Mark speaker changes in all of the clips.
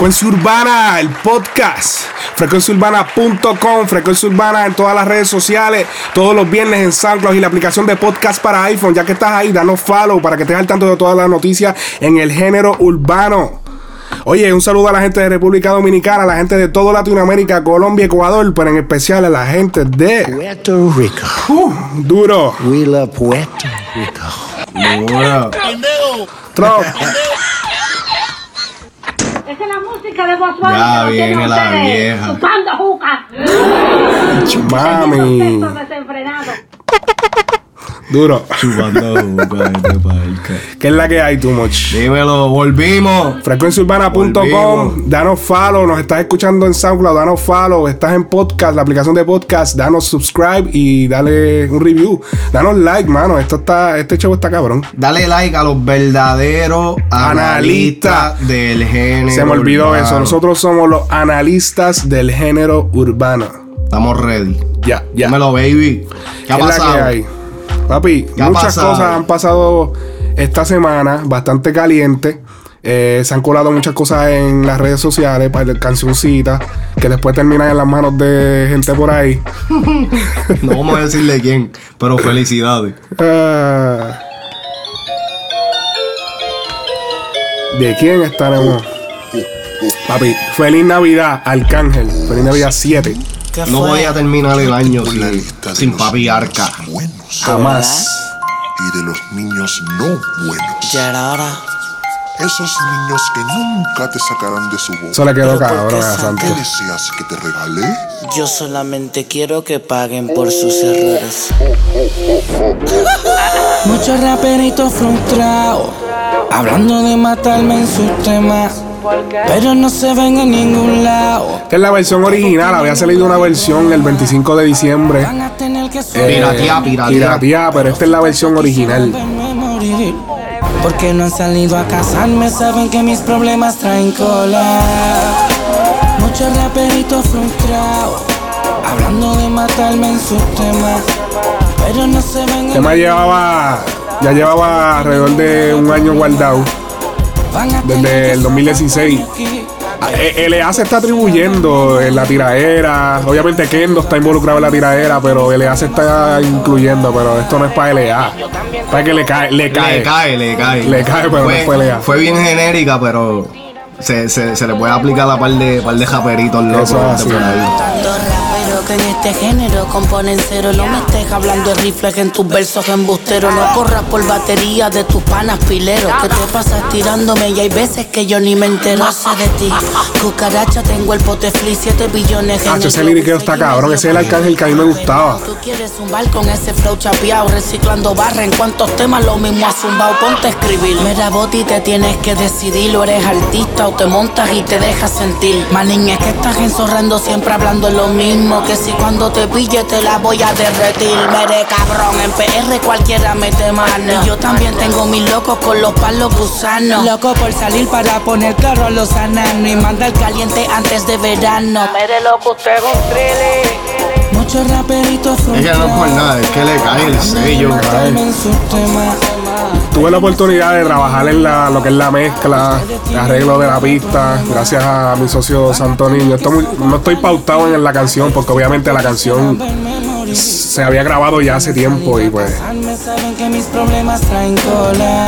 Speaker 1: Frecuencia Urbana, el podcast. Frecuenciaurbana.com, Frecuencia Urbana en todas las redes sociales, todos los viernes en SoundCloud y la aplicación de podcast para iPhone. Ya que estás ahí, danos follow para que estés al tanto de todas las noticias en el género urbano. Oye, un saludo a la gente de República Dominicana, a la gente de todo Latinoamérica, Colombia, Ecuador, pero en especial a la gente de
Speaker 2: Puerto Rico.
Speaker 1: uh, Duro,
Speaker 2: We love Puerto Rico.
Speaker 1: Trump.
Speaker 3: Esa es la música de Boswell.
Speaker 4: Ya
Speaker 3: que tienen
Speaker 4: viene la
Speaker 3: ustedes,
Speaker 4: vieja.
Speaker 3: Chupando juca.
Speaker 1: Mami. Duro.
Speaker 4: Chupando.
Speaker 1: ¿Qué es la que hay, too much?
Speaker 4: Dímelo, volvimos.
Speaker 1: frecuenciaurbana.com, danos follow, nos estás escuchando en SoundCloud, danos follow, estás en podcast, la aplicación de podcast, danos subscribe y dale un review. Danos like, mano, esto está, este show está cabrón.
Speaker 4: Dale like a los verdaderos
Speaker 1: Analistas.
Speaker 4: analistas del género.
Speaker 1: Se me olvidó
Speaker 4: urbano.
Speaker 1: eso, nosotros somos los analistas del género urbano.
Speaker 4: Estamos ready.
Speaker 1: Ya, ya.
Speaker 4: Dímelo, baby. ¿Qué ha
Speaker 1: ¿Qué es la
Speaker 4: pasado?
Speaker 1: que hay? Papi,
Speaker 4: ¿Qué ha
Speaker 1: muchas
Speaker 4: pasado?
Speaker 1: cosas han pasado esta semana, bastante caliente. Eh, se han colado muchas cosas en las redes sociales para cancioncitas que después terminan en las manos de gente por ahí.
Speaker 4: No vamos a decirle quién, pero felicidades.
Speaker 1: Ah. ¿De quién estaremos? Papi, feliz Navidad, Arcángel. Feliz Navidad 7.
Speaker 4: No voy a terminar el año sin, sin papi arca.
Speaker 5: Buenos
Speaker 1: Jamás.
Speaker 5: y de los niños no buenos.
Speaker 6: Ya era hora.
Speaker 5: Esos niños que nunca te sacarán de su boca.
Speaker 1: Eso le quedó
Speaker 6: Pero ¿por
Speaker 1: cabrón
Speaker 6: qué
Speaker 5: deseas que te regale?
Speaker 6: Yo solamente quiero que paguen por sus errores. Muchos raperitos frustrados, hablando de matarme en sus temas, pero no se ven en ningún lado.
Speaker 1: Esta es la versión original. Había salido una versión el 25 de diciembre.
Speaker 6: Van a tener que
Speaker 1: Eh,
Speaker 4: pirateá,
Speaker 1: pero esta es la versión original.
Speaker 6: Porque no han salido a casarme, saben que mis problemas traen cola. Muchos raperitos frustrados, hablando de matarme en sus temas, pero no se ven
Speaker 1: El tema llevaba, ya llevaba alrededor de un año guardado. Desde el 2016.
Speaker 6: aquí.
Speaker 1: Eh, LA se está atribuyendo en la tiraera. Obviamente Kendo está involucrado en la tiraera, pero LA se está incluyendo. Pero esto no es para LA. Para que le cae, le cae.
Speaker 4: Le cae, le cae.
Speaker 1: Le cae, pero no fue lea.
Speaker 4: Fue bien genérica, pero se, se, se le puede aplicar a par de, par de japeritos locos
Speaker 1: Eso es así.
Speaker 6: Que en este género componen cero. No me estés hablando de rifles en tus versos embusteros. No corras por batería de tus panas pileros. Que te pasas tirándome y hay veces que yo ni me entero. No sé de ti. Cucaracha, tengo el pote flea, 7 billones en
Speaker 1: ese liriqueo está cabrón. Ese es el arcángel que a mí me gustaba.
Speaker 6: Tú quieres zumbar con ese flow chapeado, reciclando barra en cuantos temas lo mismo has zumbado, ponte a escribir. Mira, Boti, te tienes que decidir, o eres artista o te montas y te dejas sentir. Manín, es que estás enzorrando siempre hablando lo mismo, que si cuando te pille te la voy a derretir. Mere cabrón, en PR cualquiera mete mano. Y yo también tengo mis locos con los palos gusanos. Loco por salir para poner claro a los ananos y mandar caliente antes de verano. Mere loco, usted es un. Muchos raperitos
Speaker 4: Es que no es por nada, es que le cae el sello.
Speaker 1: Tuve la oportunidad de trabajar en la, lo que es la mezcla, el arreglo de la pista, gracias a mi socio Santo Niño. Esto muy- no estoy pautado en la canción, porque obviamente la canción se había grabado ya hace tiempo y pues.
Speaker 6: Saben que mis problemas traen cola.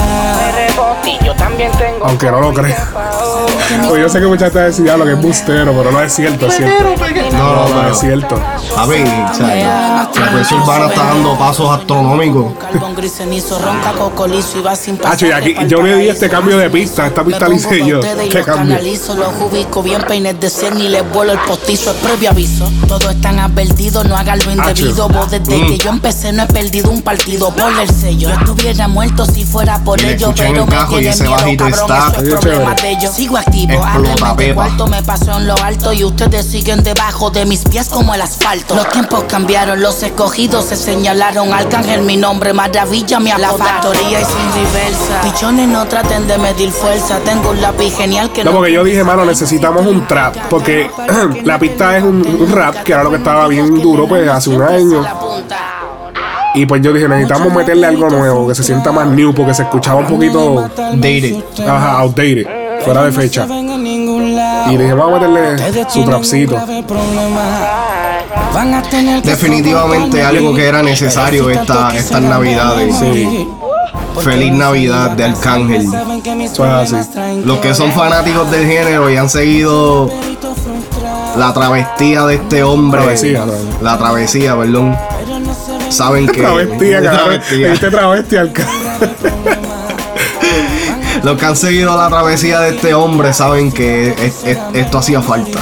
Speaker 1: Aunque no lo crea. Pues yo sé que muchas veces decían lo que es bustero, pero no es cierto, es cierto.
Speaker 4: No, no,
Speaker 1: No es cierto.
Speaker 4: Papi, o sea, la Frecuencia Urbana está dando pasos astronómicos.
Speaker 1: Hacho, y aquí- yo le di este cambio de pista, esta pista la hice yo, este cambio.
Speaker 6: los ubico bien peines de 100 y les vuelo el postizo, es previo aviso. Todos están advertidos, no hagan lo indebido. Partido. Vos desde
Speaker 4: Mm.
Speaker 6: que yo empecé no he perdido un partido por el sello. Yo estuviera muerto si fuera por
Speaker 4: Y
Speaker 6: ello, pero
Speaker 4: el
Speaker 6: me
Speaker 4: cajo y
Speaker 6: tiene
Speaker 4: ese
Speaker 6: miedo,
Speaker 4: bajito
Speaker 6: cabrón,
Speaker 4: está.
Speaker 6: eso es problema
Speaker 1: chévere.
Speaker 6: de ellos. Sigo activo,
Speaker 4: Explota, pepa.
Speaker 6: cuarto, me paso en lo alto y ustedes siguen debajo de mis pies como el asfalto. Los tiempos cambiaron, los escogidos se señalaron. Arcángel, mi nombre, maravilla, mi La factoría y sin reversa. Pichones no traten de medir fuerza. Tengo un lápiz genial que
Speaker 1: No,
Speaker 6: no.
Speaker 1: porque yo dije, mano, necesitamos un trap. Porque la pista es un, un rap, que era lo que estaba bien duro, pues, hace un Y pues yo dije, necesitamos meterle algo nuevo, que se sienta más new, porque se escuchaba un poquito,
Speaker 4: Dated.
Speaker 1: ajá, outdated, fuera de fecha. Y dije, vamos a meterle su trapcito.
Speaker 4: Definitivamente algo que era necesario esta, estas navidades.
Speaker 1: Sí,
Speaker 4: Feliz Navidad de Arcángel.
Speaker 1: eso es así.
Speaker 4: Los que son fanáticos del género y han seguido la travestía de este hombre.
Speaker 1: Travesía.
Speaker 4: La travesía, perdón. Saben que.
Speaker 1: Travestía.
Speaker 4: Travestía.
Speaker 1: Dijiste travesti al
Speaker 4: Los que han seguido la travesía de este hombre saben que es- es- esto hacía falta.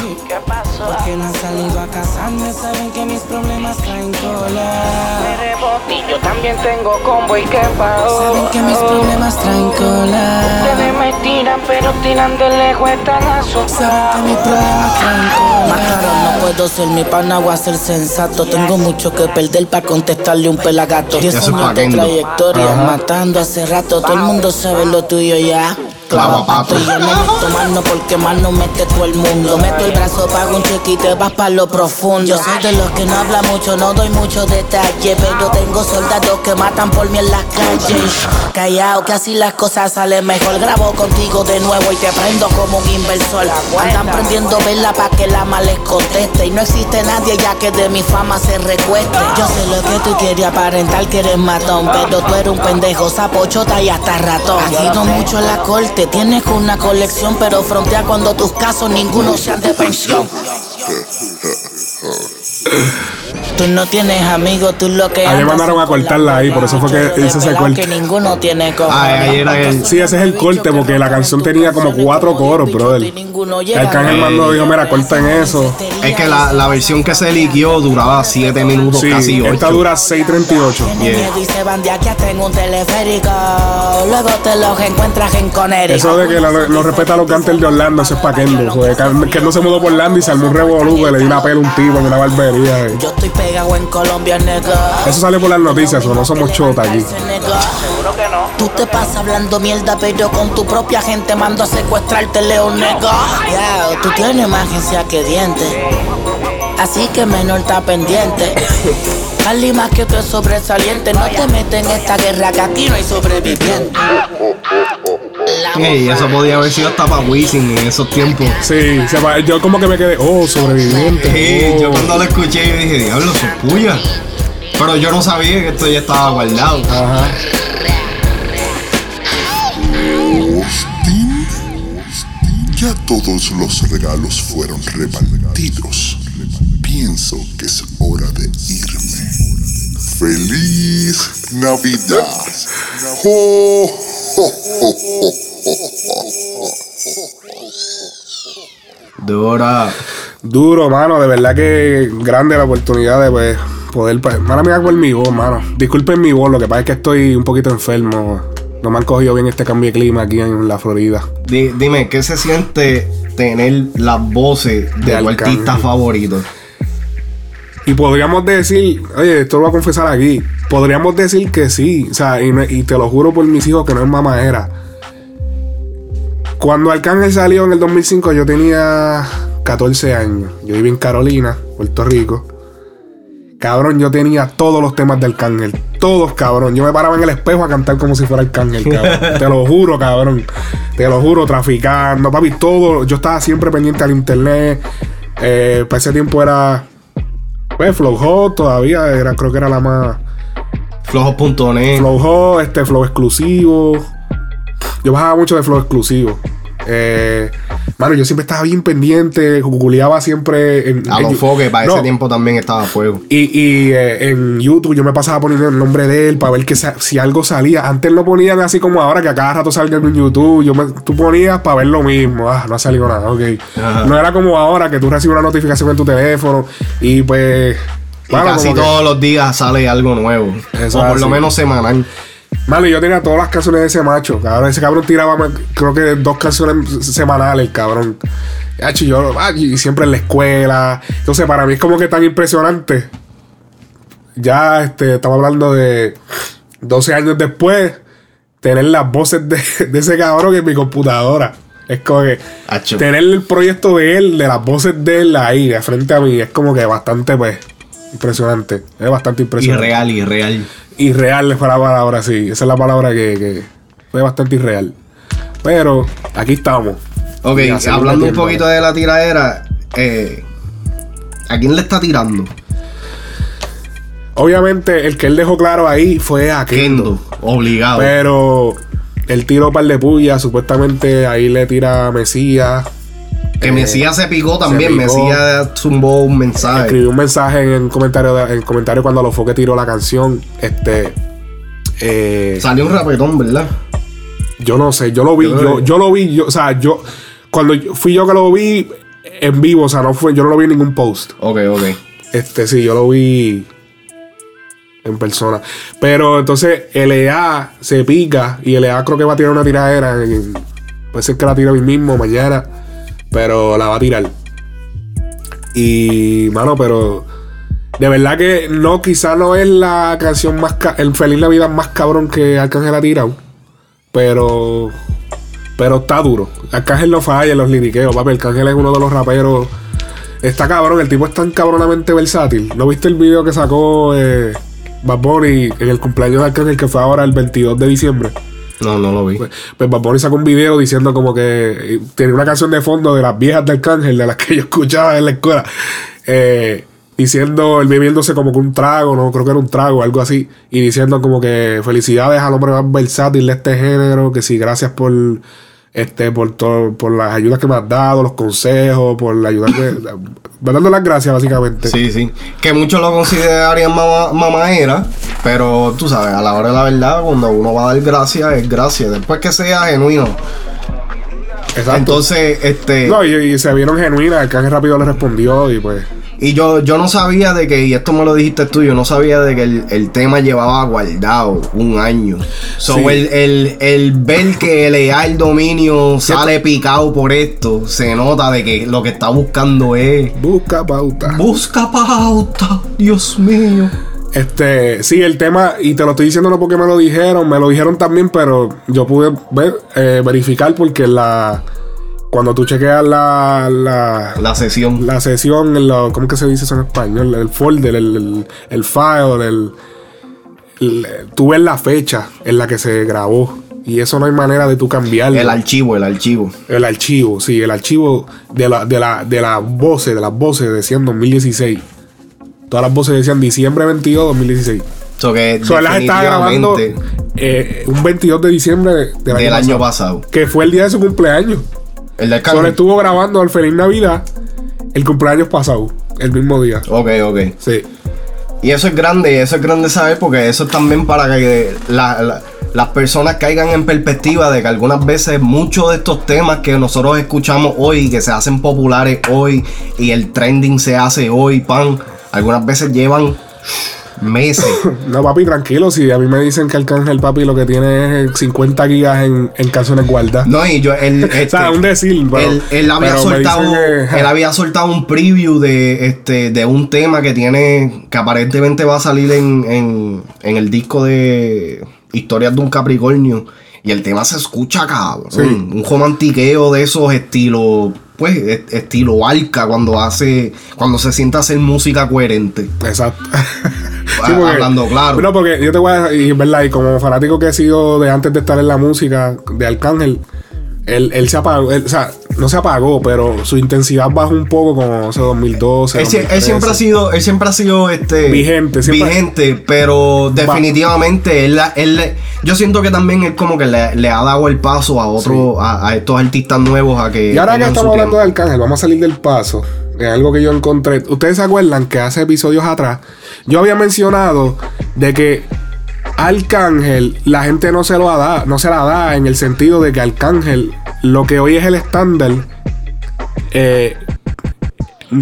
Speaker 7: También tengo combo y que
Speaker 6: Saben que mis problemas traen cola.
Speaker 7: Ustedes me tiran, pero tiran de lejos, están
Speaker 6: Saben que mis problemas traen cola. Más claro, no puedo ser mi pana o hacer sensato. Tengo mucho que perder para contestarle un pelagato. Diez
Speaker 4: Eso es
Speaker 6: años de trayectoria, matando hace rato. Todo el mundo sabe lo tuyo ya.
Speaker 4: Clava
Speaker 6: yo no meto mano porque mano mete todo el mundo. Meto el brazo, pago un cheque y te vas para lo profundo. Yo soy de los que no habla mucho, no doy mucho detalle. Pero tengo soldados que matan por mí en las calles. Callao, que así las cosas salen mejor. Grabo contigo de nuevo y te prendo como un inversor. Andan prendiendo vela pa' que la mal les conteste. Y no existe nadie ya que de mi fama se recueste. Yo sé lo que tú quieres aparentar que eres matón. Pero tú eres un pendejo, sapo, chota y hasta ratón. Has ido mucho la corte, tienes una colección. Pero frontea cuando tus casos ninguno sean de pensión. Tú no tienes amigos, tú lo que
Speaker 1: A mí me
Speaker 6: andas
Speaker 1: mandaron a cortarla
Speaker 6: la
Speaker 1: ahí, por eso fue que hice ese corte.
Speaker 6: que ninguno tiene.
Speaker 4: Ay, ahí era el-
Speaker 1: Sí, ese es el corte, porque la canción tenía como cuatro coros, brother. Arcángel mandó dijo, mira, corten eso.
Speaker 4: Es que la, la versión que se liquió duraba 7 minutos,
Speaker 1: Sí,
Speaker 4: casi 8.
Speaker 1: esta dura 6.38.
Speaker 6: Tiene miedo y se van de aquí hasta en un teleférico. Luego te los encuentras en Conérico.
Speaker 1: Eso de que la- no respeta a los cantantes de Orlando, eso es pa' Kendo. Que no se mudó por Orlando y se armó un revolú, que le dio una pela a un tipo en una eh.
Speaker 6: Yo estoy pegado en Colombia, nega.
Speaker 1: Eso sale por las noticias, o no somos chota aquí.
Speaker 6: Seguro que no. Tú te pasas hablando mierda, pero con tu propia gente mando a secuestrarte, León, nega. Ya, tú tienes más agencia que dientes. Así que menor está pendiente. Ali más que tú es sobresaliente. No te metes en esta guerra que aquí no hay sobreviviente.
Speaker 4: Ey, eso podía haber sido hasta para Wisin en esos tiempos.
Speaker 1: Sí, se va- yo como que me quedé, oh, sobreviviente.
Speaker 4: Sí,
Speaker 1: oh.
Speaker 4: yo cuando lo escuché yo dije, diablo, eso es puya. Pero yo no sabía que esto ya estaba guardado.
Speaker 1: Ajá.
Speaker 5: Austin, ya todos los regalos fueron repartidos. Pienso que es hora de irme. ¡Feliz Navidad! ¡Ho,
Speaker 4: Dora.
Speaker 1: Duro, mano, de verdad que grande la oportunidad de pues, poder. pues, Mala mía por mi voz, mano. Disculpen mi voz, lo que pasa es que estoy un poquito enfermo. No me han cogido bien este cambio de clima aquí en la Florida.
Speaker 4: Di- dime, ¿qué se siente tener las voces de, tu
Speaker 1: Arcángel.
Speaker 4: artista favorito?
Speaker 1: Y podríamos decir, oye, esto lo voy a confesar aquí. Podríamos decir que sí, o sea, y, te lo juro por mis hijos que no es mamadera. Cuando Arcángel salió en el 2005, yo tenía 14 años. Yo vivía en Carolina, Puerto Rico. Cabrón, yo tenía todos los temas de Arcángel. Todos, cabrón. Yo me paraba en el espejo a cantar como si fuera Arcángel, cabrón. Te lo juro, cabrón. Te lo juro, traficando, papi, todo. Yo estaba siempre pendiente al internet. Eh, para ese tiempo era. Pues Flow Hot todavía era, creo que era la más.
Speaker 4: Flojos.net.
Speaker 1: Flow Hot, este Flow exclusivo. Yo bajaba mucho de Flow exclusivo. Eh, mano, yo siempre estaba bien pendiente, googleaba siempre en,
Speaker 4: A los foques, para
Speaker 1: No,
Speaker 4: ese tiempo también estaba a fuego.
Speaker 1: Y, y, eh, en YouTube yo me pasaba poniendo el nombre de él para ver que si algo salía. Antes lo ponían así como ahora, que a cada rato salga en YouTube. Yo me- tú ponías para ver lo mismo. Ah, no ha salido nada, ok.
Speaker 4: Ajá.
Speaker 1: No era como ahora que tú recibes una notificación en tu teléfono y pues
Speaker 4: Y casi
Speaker 1: que-
Speaker 4: todos los días sale algo nuevo. O por lo menos semanal.
Speaker 1: Mano, yo tenía todas las canciones de ese macho. Cabrón, ese cabrón tiraba, creo que dos canciones semanales, cabrón. Hacho, yo, ah, y siempre en la escuela. Entonces, para mí es como que tan impresionante. Ya, este, estamos hablando de 12 años después, tener las voces de, de ese cabrón en mi computadora. Es como que tener el proyecto de él, de las voces de él ahí, de frente a mí, es como que bastante, pues, impresionante. Es bastante impresionante.
Speaker 4: Irreal, irreal.
Speaker 1: Irreal fue la palabra, sí. Esa es la palabra que, que fue bastante irreal. Pero aquí estamos.
Speaker 4: Ok, hablando un poquito de la tiradera, eh, ¿a quién le está tirando?
Speaker 1: Obviamente, el que él dejó claro ahí fue a Kendo.
Speaker 4: Kendo, obligado.
Speaker 1: Pero él tiró par de pullas. Supuestamente ahí le tira a Mesías.
Speaker 4: Que
Speaker 1: eh,
Speaker 4: Mesías se picó también.
Speaker 1: picó.
Speaker 4: Mesías zumbó un mensaje.
Speaker 1: Escribió un mensaje en el comentario, de- en el comentario cuando lo fue que tiró la canción. Este. eh,
Speaker 4: Salió un rapetón, ¿verdad?
Speaker 1: Yo no sé, yo lo vi,
Speaker 4: Yo lo
Speaker 1: yo, lo vi, yo, o sea, yo, cuando fui yo que lo vi en vivo, o sea, no fue, yo no lo vi en ningún post.
Speaker 4: Ok, ok.
Speaker 1: Este, sí, yo lo vi en persona. Pero entonces LA se pica y LA creo que va a tirar una tiradera. en- puede ser que la tire hoy mismo, mañana, pero la va a tirar. Y, mano, pero de verdad que no, quizá no es la canción más, el Feliz Navidad más cabrón que Arcángel ha tirado. Pero, pero está duro. Arcángel no falla en los liriqueos, papi. Arcángel es uno de los raperos. Está cabrón, el tipo es tan cabronamente versátil. ¿No viste el video que sacó eh, Bad Bunny en el cumpleaños de Arcángel que fue ahora el 22 de diciembre?
Speaker 4: No, no lo vi.
Speaker 1: Pues, pues Bad sacó un video diciendo como que tenía una canción de fondo de las viejas de Arcángel, de las que yo escuchaba en la escuela. eh, diciendo, él bebiéndose como que un trago, no creo que era un trago, algo así. Y diciendo como que felicidades al hombre más versátil de este género, que sí, gracias por este por todo, por las ayudas que me has dado, los consejos, por la ayuda que. dando las gracias, básicamente.
Speaker 4: Sí, sí. Que muchos lo considerarían mama, mamaera, pero tú sabes, a la hora de la verdad, cuando uno va a dar gracias, es gracias. Después que sea genuino.
Speaker 1: Exacto.
Speaker 4: Entonces, este.
Speaker 1: no, y, y se vieron genuinas, Arcángel rápido le respondió y pues.
Speaker 4: Y yo, yo no sabía de que, y esto me lo dijiste tú, yo no sabía de que el, el tema llevaba guardado un año. So,
Speaker 1: Sí.
Speaker 4: el, el, el ver que el dominio sale picado por esto, se nota de que lo que está buscando es.
Speaker 1: Busca pauta.
Speaker 4: Busca pauta, Dios mío.
Speaker 1: Este, sí, el tema, y te lo estoy diciendo no porque me lo dijeron, me lo dijeron también, pero yo pude ver, eh, verificar porque la cuando tú chequeas la, la,
Speaker 4: La sesión.
Speaker 1: la sesión, lo- ¿cómo que se dice eso en español? El folder, el, el, el file, el, el- tú ves la fecha en la que se grabó. Y eso no hay manera de tú cambiarlo.
Speaker 4: El archivo, el archivo.
Speaker 1: El archivo, sí, el archivo de la, de la, de las voces, de las voces decían 2016. Todas las voces decían diciembre 22, 2016.
Speaker 4: So que
Speaker 1: So, las estaba grabando eh, un 22 de diciembre del año,
Speaker 4: del año
Speaker 1: pasado,
Speaker 4: pasado.
Speaker 1: Que fue el día de su cumpleaños.
Speaker 4: El del
Speaker 1: Solo estuvo grabando el Feliz Navidad el cumpleaños pasado, el mismo día.
Speaker 4: Ok, ok.
Speaker 1: Sí.
Speaker 4: Y eso es grande, y eso es grande saber porque eso es también para que la- la- las personas caigan en perspectiva de que algunas veces muchos de estos temas que nosotros escuchamos hoy, que se hacen populares hoy y el trending se hace hoy, pan, algunas veces llevan meses.
Speaker 1: No, papi, tranquilo. Si a mí me dicen que Arcángel, papi, lo que tiene es 50 gigas en, en canciones guardadas.
Speaker 4: No, y yo, él,
Speaker 1: o
Speaker 4: este,
Speaker 1: sea, un decir, pero,
Speaker 4: él, él había
Speaker 1: pero
Speaker 4: soltado,
Speaker 1: que-
Speaker 4: él había soltado un preview de este de un tema que tiene que aparentemente va a salir en, en, en el disco de Historias de un Capricornio y el tema se escucha cabrón,
Speaker 1: Sí.
Speaker 4: un romantiqueo de esos estilos pues estilo arca cuando hace cuando se sienta hacer música coherente.
Speaker 1: Exacto.
Speaker 4: Hablando claro.
Speaker 1: No, porque yo te voy a y verdad, y como fanático que he sido de antes de estar en la música de Arcángel, él, él se apagó, él- o sea, no se apagó, pero su intensidad bajó un poco como, no sé, 2012.
Speaker 4: Él, él siempre ha
Speaker 1: 2013.
Speaker 4: sido, él siempre ha sido este
Speaker 1: Vigente, siempre-
Speaker 4: vigente, pero definitivamente él, él yo siento que también él como que le, le ha dado el paso a otro, a, a estos artistas nuevos a que
Speaker 1: Y ahora que estamos hablando de. Arcángel, vamos a salir del paso. Algo que yo encontré. Ustedes se acuerdan que hace episodios atrás yo había mencionado de que Arcángel la gente no se lo da, no se la da en el sentido de que Arcángel lo que hoy es el estándar eh,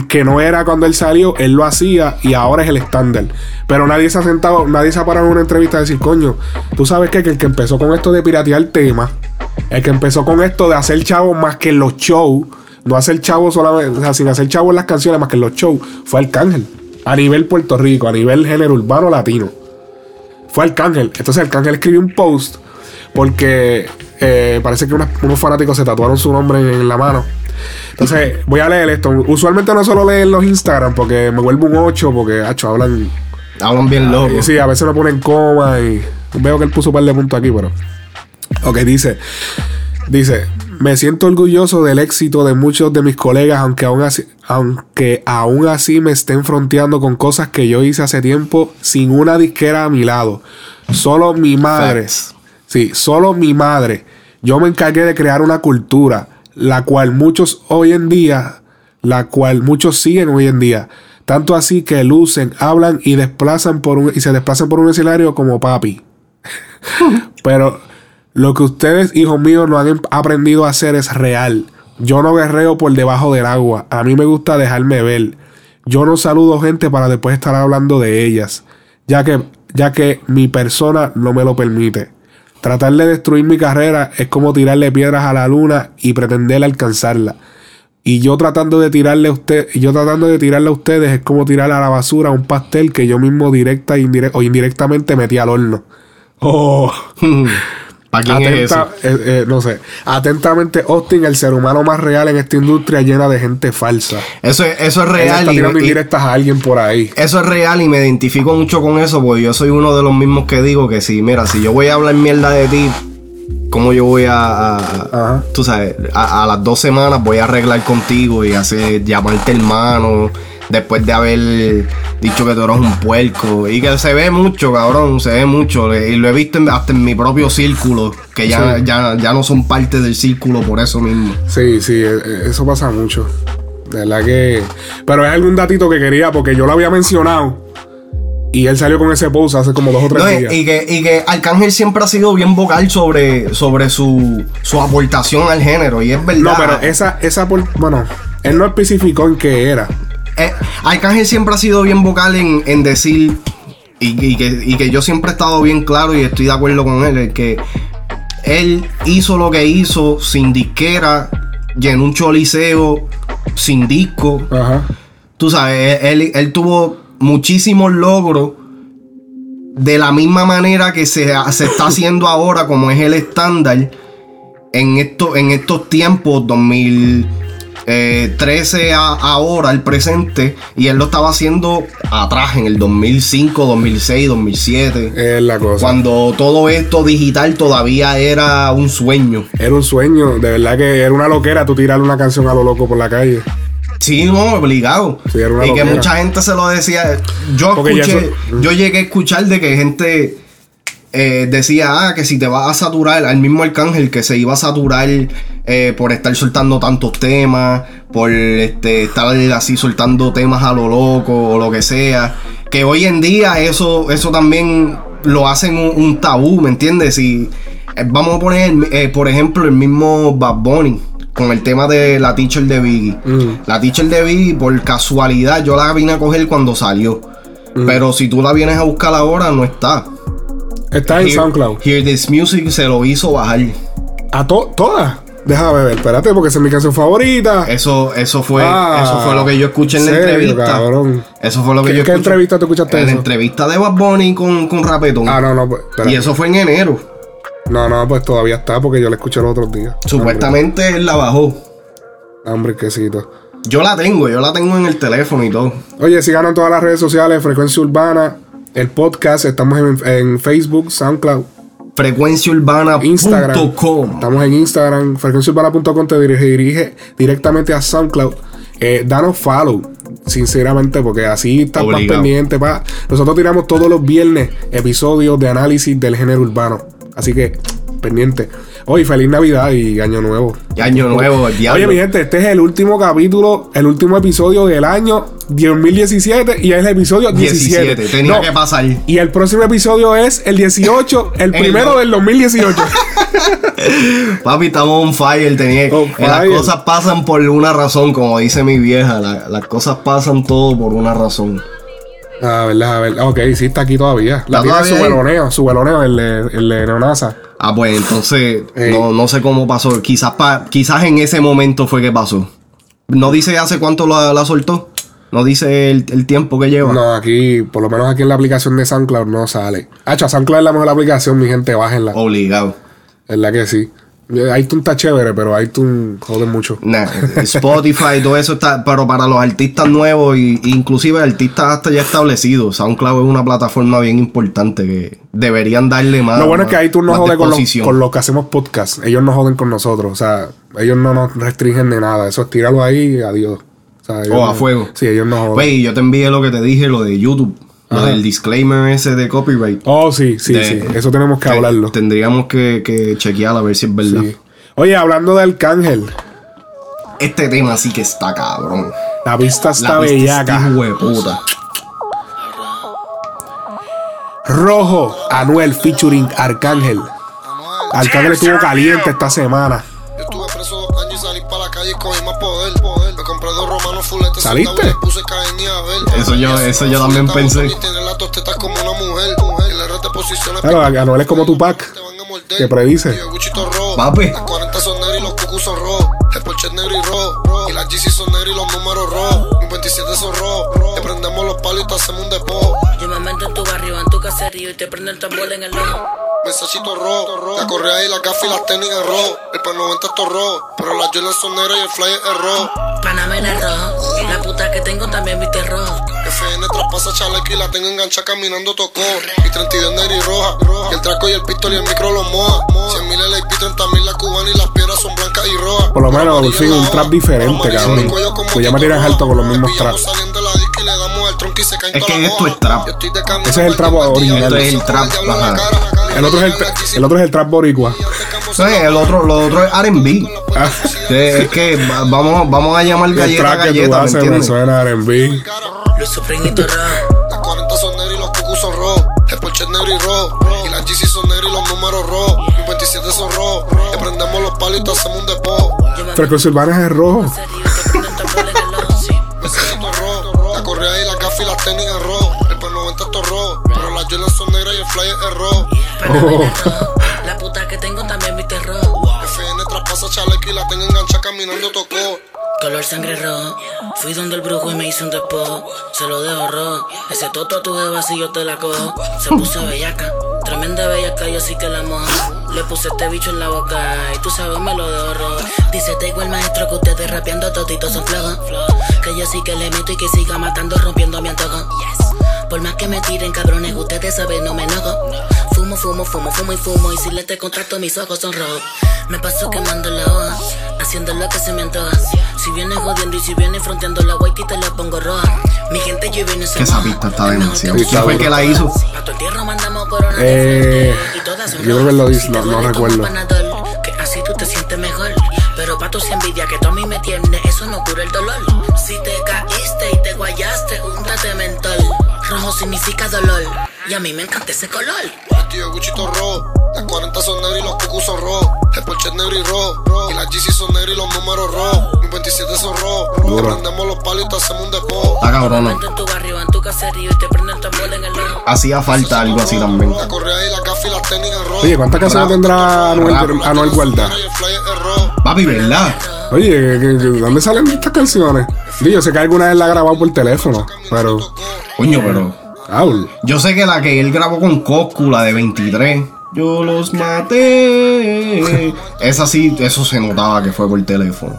Speaker 1: que no era cuando él salió, él lo hacía y ahora es el estándar. Pero nadie se ha sentado, nadie se ha parado en una entrevista a decir, coño, tú sabes que, el que empezó con esto de piratear temas, el que empezó con esto de hacer chavos más que los shows, no hacer chavos solamente, o sea, sin hacer chavos en las canciones más que en los shows, fue Arcángel. A nivel Puerto Rico, a nivel género urbano latino. Fue Arcángel. Entonces Arcángel escribió un post porque eh, parece que unos fanáticos se tatuaron su nombre en, la mano. Entonces, voy a leer esto. Usualmente no solo leer los Instagram porque me vuelvo un 8 porque, hacho, hablan.
Speaker 4: Hablan bien loco.
Speaker 1: Sí, a veces me ponen coma y veo que él puso un par de puntos aquí, pero. Ok, dice. Dice, me siento orgulloso del éxito de muchos de mis colegas, aunque aún así, aunque aún así me estén fronteando con cosas que yo hice hace tiempo sin una disquera a mi lado. Solo mi madre.
Speaker 4: Facts.
Speaker 1: Sí, solo mi madre. Yo me encargué de crear una cultura, la cual muchos hoy en día, la cual muchos siguen hoy en día. Tanto así que lucen, hablan y desplazan por un, y se desplazan por un escenario como papi. Pero lo que ustedes, hijos míos, no han em- aprendido a hacer es real. Yo no guerreo por debajo del agua. A mí me gusta dejarme ver. Yo no saludo gente para después estar hablando de ellas, ya que, ya que mi persona no me lo permite. Tratar de destruir mi carrera es como tirarle piedras a la luna y pretender alcanzarla. Y yo tratando de tirarle a usted, yo tratando de tirarle a ustedes es como tirar a la basura un pastel que yo mismo directa e o indirectamente metí al horno. Oh.
Speaker 4: ¿Para quién es
Speaker 1: Atenta-
Speaker 4: eso?
Speaker 1: eh, eh, no sé. Atentamente, Austin, el ser humano más real en esta industria llena de gente falsa.
Speaker 4: Eso es, eso es
Speaker 1: Él
Speaker 4: real.
Speaker 1: está
Speaker 4: y-
Speaker 1: tirando
Speaker 4: y-
Speaker 1: indirectas a alguien por ahí.
Speaker 4: Eso es real y me identifico mucho con eso porque yo soy uno de los mismos que digo que si, mira, si yo voy a hablar mierda de ti, ¿cómo yo voy a, a-
Speaker 1: Ajá.
Speaker 4: tú sabes, a, a las dos semanas voy a arreglar contigo y hacer, llamarte hermano, después de haber dicho que tú eres un puerco y que se ve mucho, cabrón, se ve mucho y lo he visto hasta en mi propio círculo, que ya,
Speaker 1: Sí.
Speaker 4: ya, ya no son parte del círculo por eso mismo.
Speaker 1: Sí, sí, eh, eh, eso pasa mucho. De verdad que. Pero es algún datito que quería, porque yo lo había mencionado. Y él salió con ese post hace como dos o tres
Speaker 4: No,
Speaker 1: días.
Speaker 4: y que, y que Arcángel siempre ha sido bien vocal sobre, sobre su, su aportación al género. Y es verdad.
Speaker 1: no, pero esa, esa bueno, él no especificó en qué era.
Speaker 4: Eh, Arcángel siempre ha sido bien vocal en, en decir. Y, y que, y que yo siempre he estado bien claro y estoy de acuerdo con él. el que él hizo lo que hizo sin disquera, llenó un choliseo sin disco.
Speaker 1: Ajá.
Speaker 4: Tú sabes, él, él tuvo muchísimos logros de la misma manera que se, se está haciendo ahora, como es el estándar, en, esto, en estos tiempos, 2013 a ahora, el presente, y él lo estaba haciendo atrás, en el 2005, 2006, 2007.
Speaker 1: Es la cosa.
Speaker 4: Cuando todo esto digital todavía era un sueño.
Speaker 1: Era un sueño, de verdad que era una loquera tú tirarle una canción a lo loco por la calle.
Speaker 4: Sí, no, obligado.
Speaker 1: Sí,
Speaker 4: y que mucha gente se lo decía. Yo
Speaker 1: Porque
Speaker 4: escuché,
Speaker 1: eso-
Speaker 4: yo llegué a escuchar de que gente eh, decía, ah, que si te vas a saturar, al mismo Arcángel que se iba a saturar eh, por estar soltando tantos temas, por este, estar así soltando temas a lo loco o lo que sea. Que hoy en día eso, eso también lo hacen un, un tabú, ¿me entiendes? Y eh, vamos a poner, por ejemplo, el mismo Bad Bunny. Con el tema de la teacher de Biggie.
Speaker 1: Mm.
Speaker 4: La teacher de Biggie, por casualidad, yo la vine a coger cuando salió.
Speaker 1: Mm.
Speaker 4: Pero si tú la vienes a buscar ahora, no está.
Speaker 1: Está en SoundCloud.
Speaker 4: Hear This Music se lo hizo bajar.
Speaker 1: A to- todas. Déjame ver, espérate, porque esa es mi canción favorita.
Speaker 4: Eso, eso fue,
Speaker 1: Ah,
Speaker 4: eso fue lo que yo escuché en la
Speaker 1: ¿serio,
Speaker 4: entrevista.
Speaker 1: cabrón?
Speaker 4: Eso fue lo que
Speaker 1: ¿Qué-
Speaker 4: yo
Speaker 1: qué
Speaker 4: escuché.
Speaker 1: entrevista tú escuchaste
Speaker 4: En la entrevista de Bad Bunny con, con Rapetón.
Speaker 1: Ah, no, no, pues, espérate.
Speaker 4: y eso fue en enero.
Speaker 1: No, no, pues todavía está porque yo la escuché los otros días.
Speaker 4: Supuestamente él la bajó.
Speaker 1: Hombre, quesito.
Speaker 4: Yo la tengo, yo la tengo en el teléfono y todo.
Speaker 1: Oye, síganos en todas las redes sociales, Frecuencia Urbana, el podcast, estamos en, en Facebook, SoundCloud, Instagram.
Speaker 4: Frecuenciaurbana.com.
Speaker 1: Estamos en Instagram, frecuenciaurbana.com te dirige, dirige directamente a SoundCloud. Eh, danos follow, sinceramente, porque así estás más pendiente. Pa. Nosotros tiramos todos los viernes episodios de análisis del género urbano. Así que pendiente. Hoy, feliz Navidad y Año Nuevo.
Speaker 4: Y año nuevo, el diablo.
Speaker 1: Oye, mi gente, este es el último capítulo, el último episodio del año 2017 y es el episodio 17.
Speaker 4: 17, tenía
Speaker 1: No,
Speaker 4: que pasar.
Speaker 1: Y el próximo episodio es el 18, el primero del 2018.
Speaker 4: Papi, estamos on fire. Tenía,
Speaker 1: On
Speaker 4: eh, Las
Speaker 1: fire.
Speaker 4: cosas pasan por una razón, como dice mi vieja. la- las cosas pasan todo por una razón.
Speaker 1: Ah, verdad, a ver. Ok, sí, está aquí todavía. La
Speaker 4: ¿Está
Speaker 1: tiene su veloneo, su veloneo, el de, el de Neonasa.
Speaker 4: Ah, pues entonces,
Speaker 1: Ey.
Speaker 4: no, no sé cómo pasó. Quizás, pa- quizás en ese momento fue que pasó. No dice hace cuánto la, la soltó. No dice el, el tiempo que lleva.
Speaker 1: No, aquí, por lo menos aquí en la aplicación de SoundCloud no sale. Hacho, SoundCloud es la mejor aplicación, mi gente, bájenla.
Speaker 4: Obligado.
Speaker 1: Es la que sí. iTunes está chévere, pero iTunes jode mucho.
Speaker 4: Nah, Spotify, todo eso está, pero para los artistas nuevos y inclusive artistas hasta ya establecidos, SoundCloud es una plataforma bien importante que deberían darle más.
Speaker 1: Lo bueno es que iTunes no jode con con los que hacemos podcast. Ellos no joden con nosotros. O sea, ellos no nos restringen de nada. Eso es tíralo ahí y adiós. O sea, ellos
Speaker 4: Oh, a fuego.
Speaker 1: Sí, ellos no joden.
Speaker 4: Güey, yo te envié lo que te dije, lo de YouTube, lo del disclaimer ese de copyright.
Speaker 1: Oh, sí, sí,
Speaker 4: De-
Speaker 1: sí. Eso tenemos que hablarlo.
Speaker 4: Tendríamos que, que chequear a ver si es verdad.
Speaker 1: Sí. Oye, hablando de Arcángel,
Speaker 4: Este tema sí que está cabrón.
Speaker 1: la pista está
Speaker 4: La vista
Speaker 1: bellaca.
Speaker 4: está puta.
Speaker 1: Rojo, Anuel featuring Arcángel. Arcángel estuvo caliente esta semana.
Speaker 8: Yo estuve preso dos años y salí para la calle y
Speaker 1: ¿Saliste?
Speaker 4: Eso yo- eso yo también pensé.
Speaker 1: Claro, Anuel es como Tupac,
Speaker 8: te van a morder.
Speaker 1: que predice.
Speaker 4: Papi.
Speaker 8: Las 40 son negros y los cucus son rojos. El Porsche es negro y rojo. Y las GC son negros y los números rojos. Mis 27 son rojos. Te prendemos los palos y te hacemos un depósito.
Speaker 6: En tu barrio, y te prendo el tambor en el ojo.
Speaker 8: Mensajito rojo, la correa y la gafas y las tenis es rojo. El pan 90 es rojo, pero las Jordan son negras y el flyer es rojo.
Speaker 6: Panamera rojo, la puta que tengo también viste rojo.
Speaker 8: FN traspasa chaleco y la tengo enganchada caminando tocó. Y 32 negra y roja. Y el traco y el pistol y el micro los moja. 100 mil LAP, 30 mil la cubana y las piedras son blancas y rojas.
Speaker 1: Por lo menos, por fin,
Speaker 8: la
Speaker 1: un trap diferente, cabrón. Pues ya me tiras alto con los mismos
Speaker 8: Nos le y se caen
Speaker 4: Es que esto es trap.
Speaker 1: Ese es el trap original.
Speaker 4: Esto es el trap, ajá.
Speaker 1: El otro es el, el otro es el trap boricua.
Speaker 4: Sí, el otro, lo otro es R&B. Que es que va- vamos, vamos a llamar
Speaker 1: El
Speaker 4: galleta a
Speaker 1: track que tú
Speaker 4: galleta, ¿me
Speaker 1: haces me
Speaker 4: entiendes?
Speaker 1: suena a R&B.
Speaker 6: Los soprinitos rojos.
Speaker 8: Las 40 son negros y los cucus son rojos. El Porsche es negro y rojo. Y las GC son negros y los números rojos. Mis 27 son rojos. Te prendemos los te hacemos un
Speaker 1: Pero que Silvanas es rojo.
Speaker 6: Y
Speaker 8: las tenis es rojo. El pan 90 es todo rojo. Pero las Jordan son negras y el flyer es rojo.
Speaker 6: Rojo, la puta que tengo también viste rojo.
Speaker 8: FN traspasa chaleco y la tengo enganchada caminando tocó.
Speaker 6: Color sangre rojo. Fui donde el brujo y me hizo un despojo. Se lo dejo rojo. Ese toto a tu jeva si yo te la cojo. Se puso bellaca. Tremenda bellaca, yo sí que la mojo. Le puse este bicho en la boca y tú sabes me lo dejo rojo. Dice tengo el maestro que ustedes rapeando toditos son flojos. Que yo sí que le meto y que siga matando rompiendo mi antojo. Por más que me tiren cabrones, ustedes saben no me enojo. Fumo, fumo, fumo, fumo y fumo. Y si le te contacto, mis ojos son rojos. Me paso quemando la hoja, haciendo lo que se me antoja. Si vienes jodiendo y si vienes fronteando la white y te la pongo roja. Mi gente yo viene
Speaker 4: Que esa pista está demasiado. ¿Quién fue el que la hizo?
Speaker 6: A tu entierro mandamos corona
Speaker 1: Eh,
Speaker 6: de frente y todas son
Speaker 1: yo creo que lo
Speaker 6: te
Speaker 1: no- no recuerdo.
Speaker 6: Que así tú te sientes mejor. Pero pa' tu envidia que tú a mí me tienes, eso no cura el dolor. Si te caíste y te guayaste, úntate mentol. Rojo significa dolor, y a mí me encanta ese color.
Speaker 8: De Guchito rojo. Las 40 son negros y los cucus son rojos. El Porsche es negro y rojo. Y las GC son negros y los números rojos. Mis 27 son rojos. Te prendemos los palos y te hacemos un depósito.
Speaker 4: Está.
Speaker 6: Momento en tu barrio, en tu caserío y te prendo el tambor en el ojo.
Speaker 4: Hacía falta algo así también.
Speaker 8: La correa y la gafas y las tenis es rojo.
Speaker 1: Oye, ¿cuántas canciones
Speaker 4: Rap.
Speaker 1: tendrá Anuel, Guarda?
Speaker 4: Papi, ¿verdad?
Speaker 1: Oye, ¿qué- qué- qué- ¿dónde salen estas canciones? Digo, yo sé que alguna vez la ha grabado por teléfono, pero...
Speaker 4: Coño, pero.
Speaker 1: Aul.
Speaker 4: Yo sé que la que él grabó con Coscu, la de 23. Yo los maté. Esa sí, eso se notaba que fue por teléfono.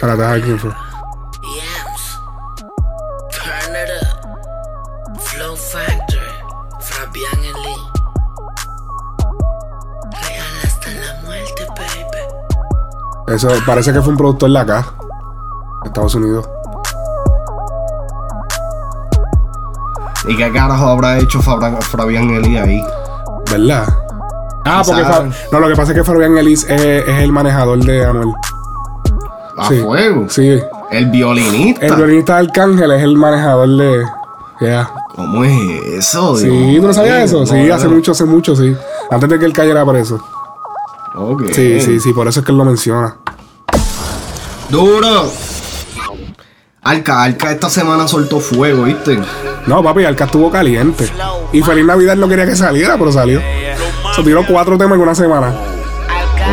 Speaker 1: Para dejar quién fue.
Speaker 6: Yams. Turn it up. Flow Factory. Fabián Eli. Real hasta la muerte, baby.
Speaker 1: Eso parece que fue un productor de acá, Estados Unidos.
Speaker 4: ¿Y qué carajo habrá hecho Fabra- Fabián Eli ahí?
Speaker 1: ¿Verdad? Ah, porque no, lo que pasa es que Fabián Ellis es, es el manejador de Anuel.
Speaker 4: A
Speaker 1: Sí.
Speaker 4: fuego.
Speaker 1: Sí.
Speaker 4: El violinista.
Speaker 1: El violinista de Arcángel es el manejador de. Ya.
Speaker 4: ¿Cómo es eso?
Speaker 1: Sí, ¿tú no sabías eso? Sí,
Speaker 4: No,
Speaker 1: hace mucho, hace mucho, sí. Antes de que él cayera preso.
Speaker 4: Ok.
Speaker 1: Sí, sí, sí, por eso es que él lo menciona.
Speaker 4: Duro. Arca, Arca esta semana soltó fuego, ¿viste?
Speaker 1: No, papi, Arca estuvo caliente. Y Feliz Navidad no quería que saliera, pero salió. Se tiró cuatro temas en una semana.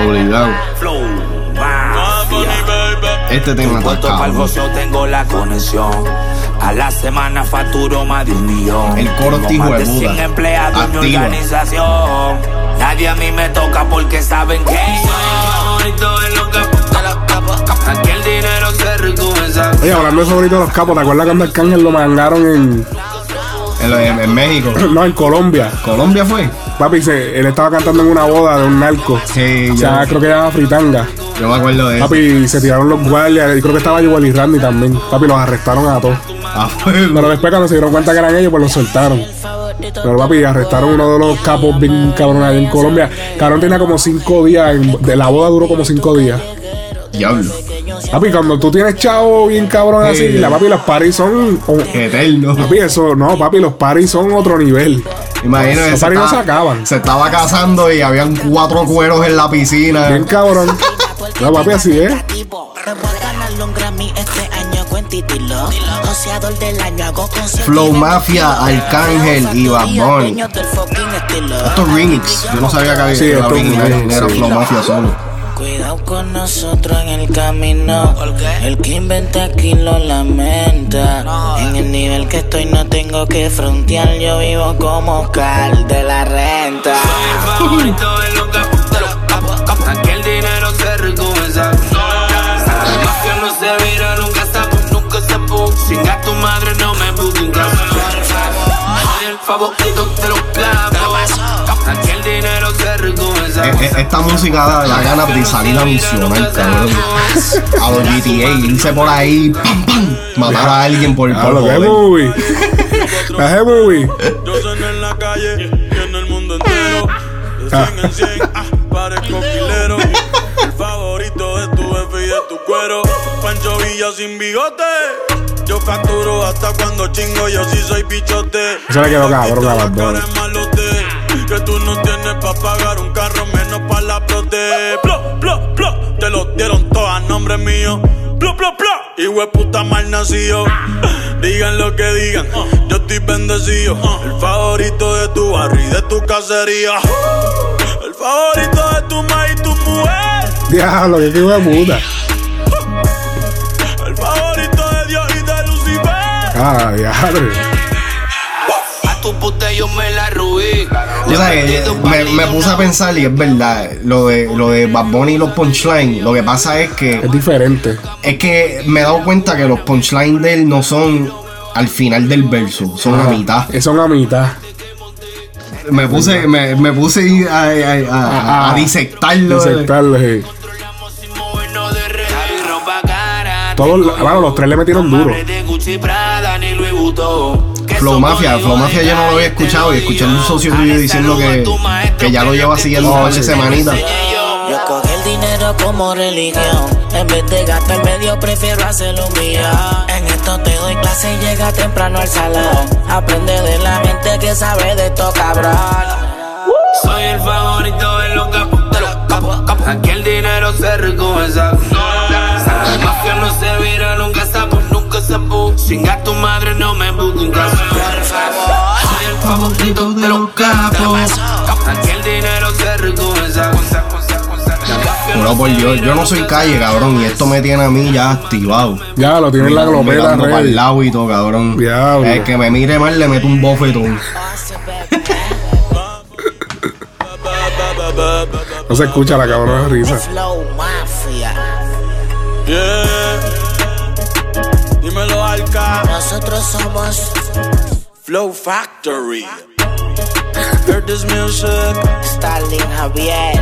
Speaker 4: Obligado. Este tema está
Speaker 9: tengo la conexión. A la semana facturo más de un millón.
Speaker 4: El coro
Speaker 9: más
Speaker 4: de
Speaker 9: de 100
Speaker 4: Buda.
Speaker 9: empleados en mi organización. Nadie a mí me toca porque saben que.
Speaker 1: Oye, hablando de favorito de los capos, ¿te acuerdas cuando Arcángel lo mangaron en.
Speaker 4: En, en- en México.
Speaker 1: No, en Colombia?
Speaker 4: ¿Colombia fue?
Speaker 1: Papi, se- él estaba cantando en una boda de un narco.
Speaker 4: Sí,
Speaker 1: O sea,
Speaker 4: yo,
Speaker 1: creo que era Fritanga.
Speaker 4: yo me acuerdo de eso.
Speaker 1: Papi, se tiraron los guardias. Y creo que estaba Joel y Randy también. Papi, los arrestaron a todos.
Speaker 4: A fuego.
Speaker 1: Pero después, cuando se dieron cuenta que eran ellos, pues los soltaron. Pero papi, arrestaron uno de los capos bien cabrón allá en Colombia. Cabrón tenía como cinco días. de la boda duró como cinco días.
Speaker 4: Diablo.
Speaker 1: Papi, cuando tú tienes chavo bien cabrón así,
Speaker 4: Sí.
Speaker 1: la papi, los paris son. o-
Speaker 4: Eterno.
Speaker 1: Papi, eso, no, papi, los paris son otro nivel.
Speaker 4: Imagínate.
Speaker 1: Los paris no se acaban.
Speaker 4: Se estaba casando y habían cuatro cueros en la piscina.
Speaker 1: Bien cabrón. No, papi, así es.
Speaker 6: Este.
Speaker 4: Flow Mafia, Arcángel y Bad Bunny. Esto es remix. Yo no sabía que había
Speaker 1: Sí,
Speaker 4: la
Speaker 1: esto.
Speaker 4: Flow Mafia solo.
Speaker 6: Cuidado con nosotros en el camino. El que inventa aquí lo lamenta. En el nivel que estoy no tengo que frontear. Yo vivo como Oscar de la renta.
Speaker 9: favorito en los capos. de los capos. Aquí el dinero se recompensa. La no se vira, nunca se nunca se pu. Sin tu madre no me busquen caso. Soy el favorito de los capos. Aquí el dinero se recompensa.
Speaker 4: E- e- Esta música da, da ganas de salir a misionar, cabrón. A los GTA, irse por ahí, pam, pam, matar a alguien por,
Speaker 1: Ah,
Speaker 4: por
Speaker 1: lo que es
Speaker 4: joder.
Speaker 1: movie. Es movie.
Speaker 10: Yo soy en la calle y en el mundo entero. De
Speaker 1: Ah.
Speaker 10: 100 en 100, ah, parezco quilero. El favorito de tu jefe y de tu cuero. Pancho Villa sin bigote. Yo facturo hasta cuando chingo, yo sí soy bichote.
Speaker 1: Eso le quedó cabrón a
Speaker 10: Que tú no tienes pa' pagar un carro, menos pa' la prote. Plo, plo, plo, te lo dieron todos a nombre mío. Plo, plo, plo, y puta mal nacido. Digan lo que digan, yo estoy bendecido. El favorito de tu barrio y de tu cacería. El favorito de tu ma y tu mujer.
Speaker 1: Diablo, que de puta.
Speaker 10: El favorito de Dios y de Lucifer.
Speaker 1: Ah, diablo.
Speaker 9: A tu puta yo me la rubí.
Speaker 4: O sea, que me, me puse a pensar y es verdad, lo de, lo de Bad Bunny y los punchlines, lo que pasa es que
Speaker 1: Es diferente.
Speaker 4: es que me he dado cuenta que los punchlines de él no son al final del verso, son a
Speaker 1: Ajá.
Speaker 4: mitad.
Speaker 1: Eh, Son a mitad.
Speaker 4: Me puse, me, me puse a, a- a- a
Speaker 1: Ah,
Speaker 4: disectarlo.
Speaker 1: Disectarlo, sí. Todos, bueno, los tres le metieron duro.
Speaker 4: Flow Mafia, Flow Mafia yo no lo había escuchado y escuché a un socio tuyo diciendo que, que ya lo lleva siguiendo un par de semanitas.
Speaker 6: Yo cogí el dinero como religión. En vez de gastar medio, prefiero hacerlo mío. En esto te doy clase y llega temprano al salón. Aprende de la gente que sabe de esto, cabrón.
Speaker 9: Soy el favorito de los capos, de los capos, capos. Aquí el dinero se recompensa. La mafia no se vira, nunca sapo. Sin a tu madre no me busquen caso. Soy el favorito de los capos. Aquí el dinero se.
Speaker 4: Juro por Dios, yo no soy calle, cabrón, y esto me tiene a mí ya activado.
Speaker 1: Ya, lo tiene en la glopeta,
Speaker 4: para el
Speaker 1: rey.
Speaker 4: lado y todo, cabrón.
Speaker 1: Diablo.
Speaker 4: El que me mire mal le meto un bofetón.
Speaker 1: No se escucha la cabrona de risa.
Speaker 6: Flow Mafia.
Speaker 10: Yeah.
Speaker 6: Nosotros somos
Speaker 10: Flow Factory. Heard this music.
Speaker 6: Stalin Javier.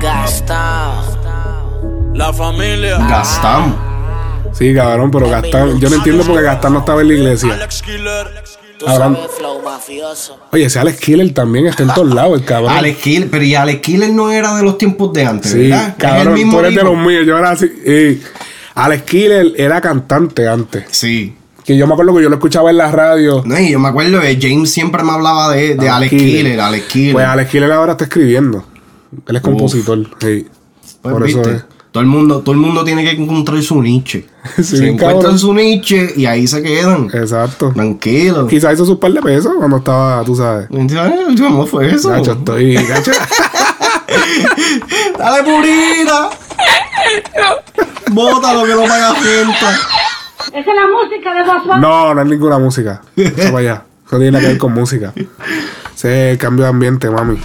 Speaker 6: Gastón.
Speaker 10: La familia.
Speaker 4: Gastamos.
Speaker 1: Sí, cabrón, pero Gastán. Yo no entiendo por qué Gastán no estaba en la iglesia.
Speaker 10: Alex Killer.
Speaker 6: Tú sabes, flow mafioso.
Speaker 1: Oye, ese Alex Killer también está en todos lados, el cabrón.
Speaker 4: Alex Killer, pero y Alex Killer no era de los tiempos de antes,
Speaker 1: sí,
Speaker 4: ¿verdad?
Speaker 1: cabrón,
Speaker 4: es el mismo
Speaker 1: tú eres de los míos. Yo era así. y Alex Killer era cantante antes.
Speaker 4: Sí.
Speaker 1: Que yo me acuerdo que yo lo escuchaba en la radio.
Speaker 4: No, y yo me acuerdo que James siempre me hablaba de, de Alex Killer, Alex Killer.
Speaker 1: Pues Alex Killer ahora está escribiendo. Él es compositor. sí.
Speaker 4: Pues,
Speaker 1: Por eso es.
Speaker 4: Todo el mundo, todo el mundo tiene que encontrar su niche.
Speaker 1: Sí,
Speaker 4: Se encuentran
Speaker 1: cabrón.
Speaker 4: su niche y ahí se quedan.
Speaker 1: Exacto.
Speaker 4: Tranquilo.
Speaker 1: Quizás hizo sus par de pesos cuando estaba, tú sabes.
Speaker 4: ¿Cómo fue eso?
Speaker 1: Gacho, estoy. Gacho.
Speaker 4: Dale purita. Bótalo que no paga fiesta.
Speaker 3: Esa es la música de Bunny.
Speaker 1: No, no es ninguna música. Eso para allá. Eso tiene nada que ver con música. Ese es el cambio de ambiente, mami.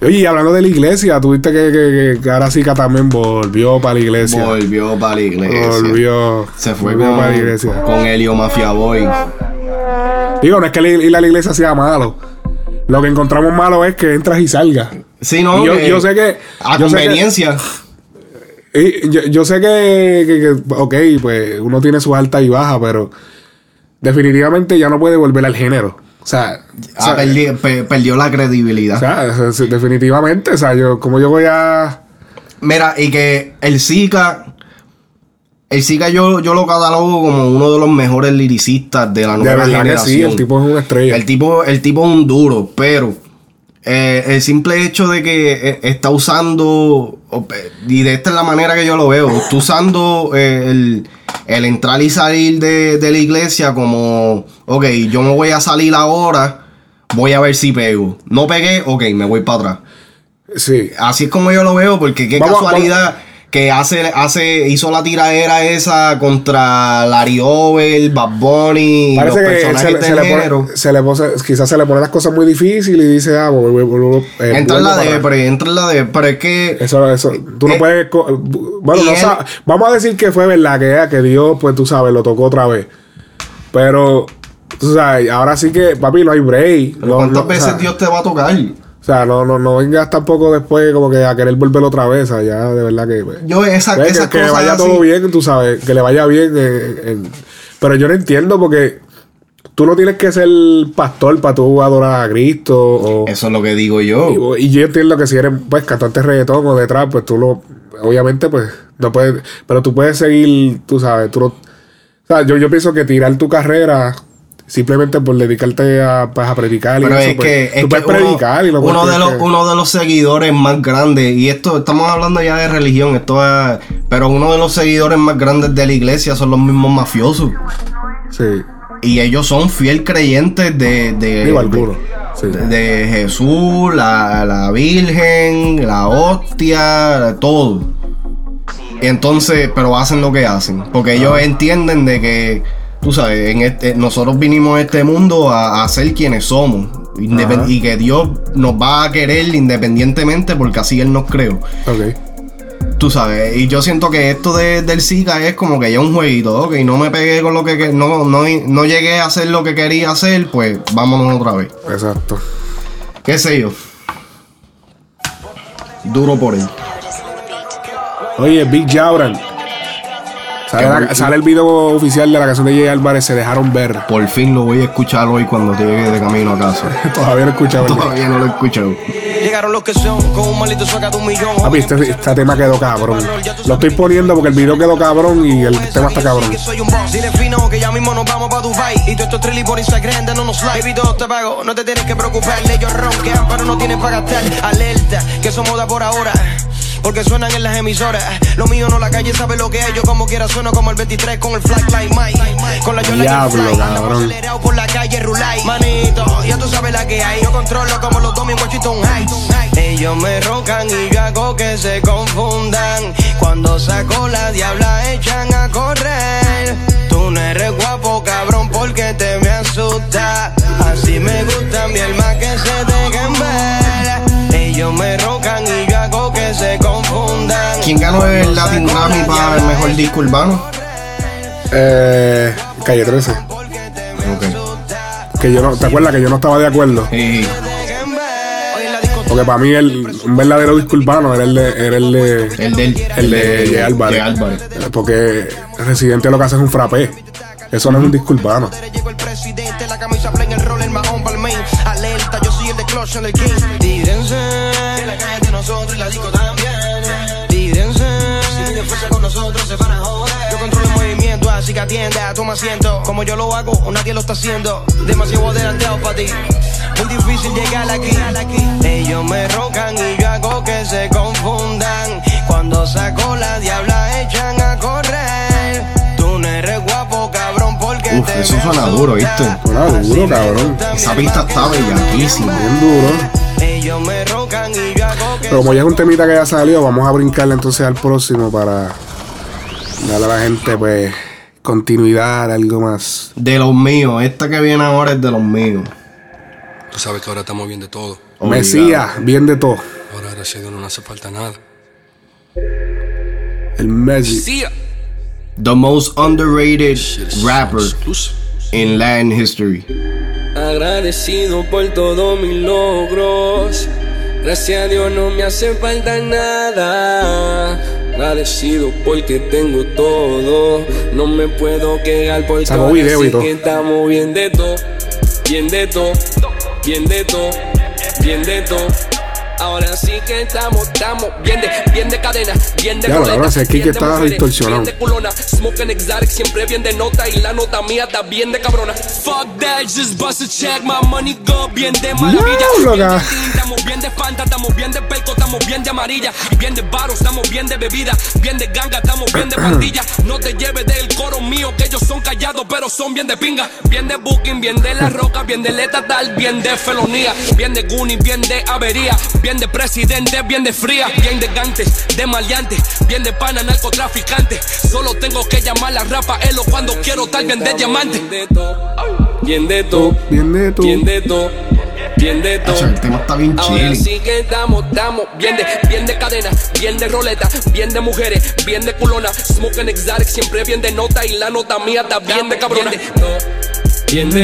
Speaker 1: Oye, y hablando de la iglesia, tuviste que, que, que ahora sí que también volvió para la iglesia.
Speaker 4: Volvió para la iglesia.
Speaker 1: Volvió.
Speaker 4: Se fue
Speaker 1: volvió
Speaker 4: con,
Speaker 1: para la iglesia.
Speaker 4: con Helio Mafia Boy.
Speaker 1: Digo, no es que la- ir a la iglesia sea malo. Lo que encontramos malo es que entras y salgas.
Speaker 4: Sí, no,
Speaker 1: Y yo,
Speaker 4: que-
Speaker 1: yo sé que.
Speaker 4: A
Speaker 1: yo sé que-
Speaker 4: conveniencia.
Speaker 1: Y yo, yo sé que, que- que, ok, pues uno tiene su alta y baja, pero definitivamente ya no puede volver al género. O sea, o sea,
Speaker 4: Ah, perdi- pe- perdió la credibilidad.
Speaker 1: o sea, definitivamente, o sea, yo, como yo voy a.
Speaker 4: Mira, y que el Zika. El Zika yo, yo lo catalogo como uno de los mejores liricistas de la
Speaker 1: De
Speaker 4: nueva
Speaker 1: que
Speaker 4: generación.
Speaker 1: sí, el tipo es una estrella.
Speaker 4: El tipo, el tipo es un duro, pero eh, el simple hecho de que eh, está usando, eh, y de esta es la manera que yo lo veo, está usando eh, el, el entrar y salir de, de la iglesia como, ok, yo me voy a salir ahora, voy a ver si pego. No pegué, ok, me voy para atrás.
Speaker 1: Sí.
Speaker 4: Así es como yo lo veo, porque qué
Speaker 1: Vamos-
Speaker 4: casualidad que hace, hace, hizo la tiradera esa contra Larry Over, Bad Bunny, los
Speaker 1: Parece que
Speaker 4: personajes
Speaker 1: se, le- se le pone, se le pone- quizás se le ponen las cosas muy difíciles y dice, ah, vuelvo, vuelvo, eh,
Speaker 4: Entra en la
Speaker 1: para
Speaker 4: de,
Speaker 1: atrás.
Speaker 4: pero entra en la de, pero es que
Speaker 1: Eso, eso, tú no
Speaker 4: Eh,
Speaker 1: puedes. Bueno, no
Speaker 4: él-
Speaker 1: vamos a decir que fue verdad, que, que Dios, pues tú sabes, lo tocó otra vez. Pero, tú sabes, ahora sí que, papi, no hay break.
Speaker 4: pero
Speaker 1: No,
Speaker 4: ¿cuántas
Speaker 1: no, o
Speaker 4: veces
Speaker 1: sea,
Speaker 4: Dios te va a tocar?
Speaker 1: O sea, no, no, no vengas tampoco después como que a querer volver otra vez. ya, de verdad que. pues,
Speaker 4: Yo esa,
Speaker 1: que,
Speaker 4: esas
Speaker 1: que
Speaker 4: cosas
Speaker 1: vaya
Speaker 4: así-
Speaker 1: todo bien, tú sabes, que le vaya bien. en- en- pero yo no entiendo porque tú no tienes que ser pastor para tú adorar a Cristo. O,
Speaker 4: Eso es lo que digo yo.
Speaker 1: y, y yo entiendo que si eres pues cantante de reggaetón o detrás, pues tú lo. Obviamente, pues no puedes. Pero tú puedes seguir, tú sabes, tú no. O sea, yo, yo pienso que tirar tu carrera simplemente por dedicarte a, pues, a predicar y
Speaker 4: Pero
Speaker 1: eso,
Speaker 4: es
Speaker 1: pues,
Speaker 4: que, es
Speaker 1: tú
Speaker 4: que
Speaker 1: puedes
Speaker 4: uno,
Speaker 1: predicar y lo
Speaker 4: uno de los,
Speaker 1: que-
Speaker 4: uno de los seguidores más grandes, y esto estamos hablando ya de religión, esto es, pero uno de los seguidores más grandes de la iglesia son los mismos mafiosos.
Speaker 1: Sí.
Speaker 4: Y ellos son fiel creyentes de, de,
Speaker 1: Digo,
Speaker 4: de-.
Speaker 1: Sí.
Speaker 4: Jesús, la, la Virgen, la hostia, todo. Entonces, pero hacen lo que hacen. Porque ellos entienden de que, tú sabes, en este, nosotros vinimos a este mundo a, a ser quienes somos. Independ- y que Dios nos va a querer independientemente porque así Él nos creó.
Speaker 1: Ok.
Speaker 4: Tú sabes, y yo siento que esto de, del Zika es como que ya un jueguito, ok, no me pegué con lo que, no, no, no llegué a hacer lo que quería hacer, pues vámonos otra vez.
Speaker 1: Exacto.
Speaker 4: ¿Qué sé yo? Duro por él.
Speaker 1: Oye, Big Jauran. Sale, la- sale el video oficial de la canción de Jay Álvarez, se dejaron ver.
Speaker 4: Por fin lo voy a escuchar hoy cuando llegue de camino a casa.
Speaker 1: Todavía no he escuchado.
Speaker 4: Todavía no lo he escuchado.
Speaker 7: Llegaron los que son con un maldito saca de un millón.
Speaker 1: Papi, este, este tema quedó cabrón. Lo estoy poniendo porque el video quedó cabrón y el tema está cabrón.
Speaker 7: Que soy un boss. Dile fino que ya mismo nos vamos pa' Dubai Y todo esto trilly por Instagram dándonos like Baby, todo te pago, no te tienes que preocupar Ellos ronquean, pero no tienen para gastar Alerta, que somos da por ahora porque suenan en las emisoras. Lo mío no la calle sabe lo que es. Yo como quiera sueno como el 23 con el flag like Mike. Con la Yola
Speaker 1: Diablo, cabrón.
Speaker 7: Acelerado por la calle Rulay. Manito, ya tú sabes la que hay. Yo controlo como los Tommy Washington Heights. Ellos me roncan y yo hago que se confundan. Cuando saco la diabla echan a correr. Tú no eres guapo, cabrón, porque te me asusta. Así me gusta mi alma que se dejen ver. Ellos me roncan y yo hago que se.
Speaker 4: ¿Quién ganó el Latin Grammy para el mejor disco urbano?
Speaker 1: Eh, calle 13. Que yo no, ¿Te acuerdas que yo no estaba de acuerdo?
Speaker 4: Sí.
Speaker 1: Porque para mí el, un verdadero disco urbano era el de, era el de,
Speaker 4: El del
Speaker 1: el de Jay Álvarez.
Speaker 4: Jay Álvarez.
Speaker 1: Porque Residente lo que hace es un frappé. Eso no es un disco urbano.
Speaker 7: la camisa plain, el roller mahón pa'l main. Alerta, yo soy el de clutch en el king. Tírense, la calle de nosotros y la disco fuerza con nosotros se van a joder. Yo controlo el movimiento, así que atienda, toma asiento. Como yo lo hago, o nadie lo está haciendo. Demasiado adelantado para ti. Muy difícil llegar aquí. Ellos me roncan y yo hago que se confundan. Cuando saco la diabla echan a correr. Tú no eres guapo, cabrón, porque
Speaker 4: Uf,
Speaker 7: te
Speaker 4: eso suena duro, ¿viste?
Speaker 1: Suena duro, cabrón.
Speaker 4: Esa pista está bellaquísima.
Speaker 1: Bien duro.
Speaker 7: Ellos me roncan y yo hago que
Speaker 1: Pero como ya es un temita que ya salió, vamos a brincarle entonces al próximo para darle a la gente, pues, continuidad, algo más.
Speaker 4: De los míos, esta que viene ahora es de los míos.
Speaker 11: Tú sabes que ahora estamos bien de todo.
Speaker 1: Mesías, bien de todo.
Speaker 11: Ahora gracias a Dios no hace falta nada.
Speaker 1: El Messi.
Speaker 11: Sí.
Speaker 4: The most underrated rapper in Latin history.
Speaker 12: Agradecido por todos mis logros. Gracias a Dios no me hace falta nada. Agradecido porque tengo todo. No me puedo quejar porque sí
Speaker 1: todo.
Speaker 12: que estamos bien de todo. Bien de todo. Bien de todo. Bien de todo. Ahora sí que estamos, estamos bien de, bien de cadena, bien de
Speaker 1: Ya, la
Speaker 12: roleta,
Speaker 1: verdad, ese Kike
Speaker 12: bien mujeres,
Speaker 1: distorsionado.
Speaker 12: bien de culona, smoking exotic, siempre bien de nota y la nota mía está bien de cabrona. Fuck that, just bust a check, my money go bien de maravilla.
Speaker 1: Diablo,
Speaker 12: Bien de
Speaker 1: ca-
Speaker 12: tin, estamos bien de Fanta, estamos bien de pelco, estamos bien de amarilla. Bien de baro, estamos bien de bebida, bien de ganga, estamos bien de pandilla. No te lleves del coro mío, que ellos son callados, pero son bien de pinga. Bien de booking, bien de la roca, bien de letatal, bien de felonía. Bien de Goonie, bien de avería, bien de presidente, bien de fría. Bien de gantes, de maleantes, bien de pana, narcotraficante. Solo tengo que llamar a Rafaelo cuando quiero estar bien de diamante. Bien de todo,
Speaker 1: bien de todo,
Speaker 12: bien de todo, bien de todo.
Speaker 4: El tema está bien
Speaker 12: Ahora
Speaker 4: chile.
Speaker 12: sí que estamos, estamos bien de, bien de cadena, bien de roleta, bien de mujeres, bien de culona, smoking exotic, siempre bien de nota y la nota mía está bien de cabrona. Bien de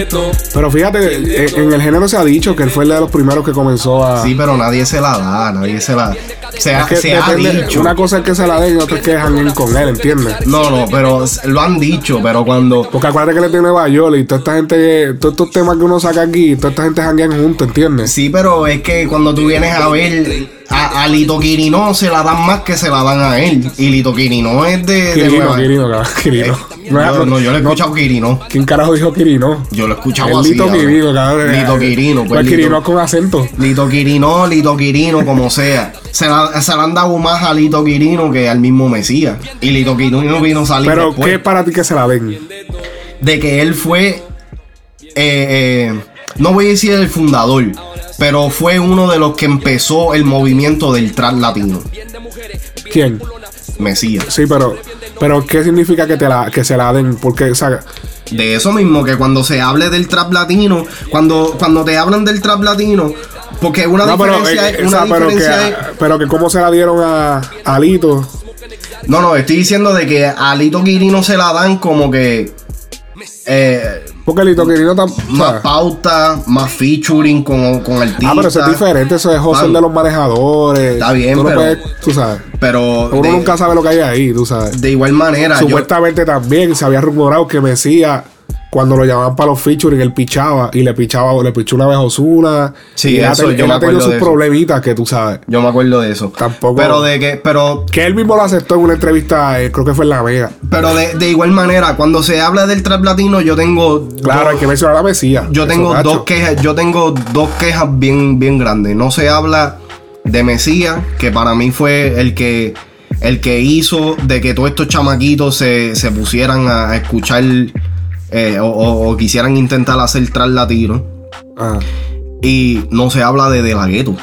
Speaker 12: todo.
Speaker 1: Pero fíjate, en, en el género se ha dicho que él fue el de los primeros que comenzó a.
Speaker 4: Sí, pero nadie se la da, nadie se la Se, ha-
Speaker 1: Es que
Speaker 4: se ha
Speaker 1: depende-
Speaker 4: dicho.
Speaker 1: Una cosa es que se la den y otra es que dejan ir con él, ¿entiendes?
Speaker 4: No, no, pero lo han dicho, pero cuando.
Speaker 1: Porque acuérdate que es de Nueva York y toda esta gente, todos estos temas que uno saca aquí, toda esta gente janguean juntos, ¿entiendes?
Speaker 4: Sí, pero es que cuando tú vienes a ver a, a Lito Quirino se la dan más que se la dan a él. Y Lito Quirino es de. de
Speaker 1: Quirino,
Speaker 4: Nueva-
Speaker 1: Quirino, Quirino.
Speaker 4: Eh, yo, no, yo lo he escuchado Quirino.
Speaker 1: ¿Quién carajo dijo Quirino?
Speaker 4: Yo lo he escuchado
Speaker 1: El
Speaker 4: así.
Speaker 1: Lito. Quirino, cabrón.
Speaker 4: Lito Quirino, pues.
Speaker 1: Pues
Speaker 4: Lito-
Speaker 1: Quirino con acento.
Speaker 4: Lito Quirino, Lito Quirino, como sea. Se la, se la han dado más a Lito Quirino que al mismo Mesías. Y Lito Quirino vino a salir
Speaker 1: Pero,
Speaker 4: después.
Speaker 1: ¿qué es para ti que se la den?
Speaker 4: de que él fue, eh, eh, no voy a decir el fundador, pero fue uno de los que empezó el movimiento del trap latino.
Speaker 1: ¿Quién?
Speaker 4: Mesías.
Speaker 1: Sí, pero, pero ¿qué significa que te la, que se la den? Porque, o sea,
Speaker 4: De eso mismo, que cuando se hable del trap latino, cuando, cuando te hablan del trap latino, porque una
Speaker 1: no, pero,
Speaker 4: diferencia,
Speaker 1: eh,
Speaker 4: es-
Speaker 1: o sea,
Speaker 4: una
Speaker 1: pero, que,
Speaker 4: diferencia es-
Speaker 1: pero que cómo se la dieron a, a Lito.
Speaker 4: No, no, estoy diciendo de que a Lito Quirino se la dan como que. Eh,
Speaker 1: Porque Lito Quirino tam- o
Speaker 4: más pauta, más featuring con, con artistas.
Speaker 1: Ah, pero eso es diferente, eso es José de los manejadores.
Speaker 4: Está bien,
Speaker 1: Tú
Speaker 4: pero-
Speaker 1: puedes, tú sabes.
Speaker 4: Pero
Speaker 1: Uno
Speaker 4: de,
Speaker 1: nunca sabe lo que hay ahí, tú sabes.
Speaker 4: de igual manera, yo,
Speaker 1: Supuestamente también se había rumorado que Mesías, cuando lo llamaban para los featuring, él pichaba y le pichaba, le pichó una vez a Ozuna.
Speaker 4: Sí,
Speaker 1: y
Speaker 4: eso, yo
Speaker 1: él
Speaker 4: me
Speaker 1: ha tenido
Speaker 4: acuerdo
Speaker 1: sus problemitas que tú sabes.
Speaker 4: yo me acuerdo de eso.
Speaker 1: Tampoco.
Speaker 4: Pero de que, pero
Speaker 1: Que él mismo lo aceptó en una entrevista, eh, creo que fue en La Vega.
Speaker 4: Pero de, de igual manera, cuando se habla del trap latino, yo tengo.
Speaker 1: Claro, hay que mencionar a Mesías.
Speaker 4: yo
Speaker 1: Eso,
Speaker 4: tengo dos quejas, yo tengo dos quejas bien, bien grandes. No se habla de Mesías, que para mí fue el que el que hizo de que todos estos chamaquitos se, se pusieran a, a escuchar eh, o, o- o quisieran intentar hacer trap latino.
Speaker 1: Ah.
Speaker 4: Y no se habla de De La Ghetto.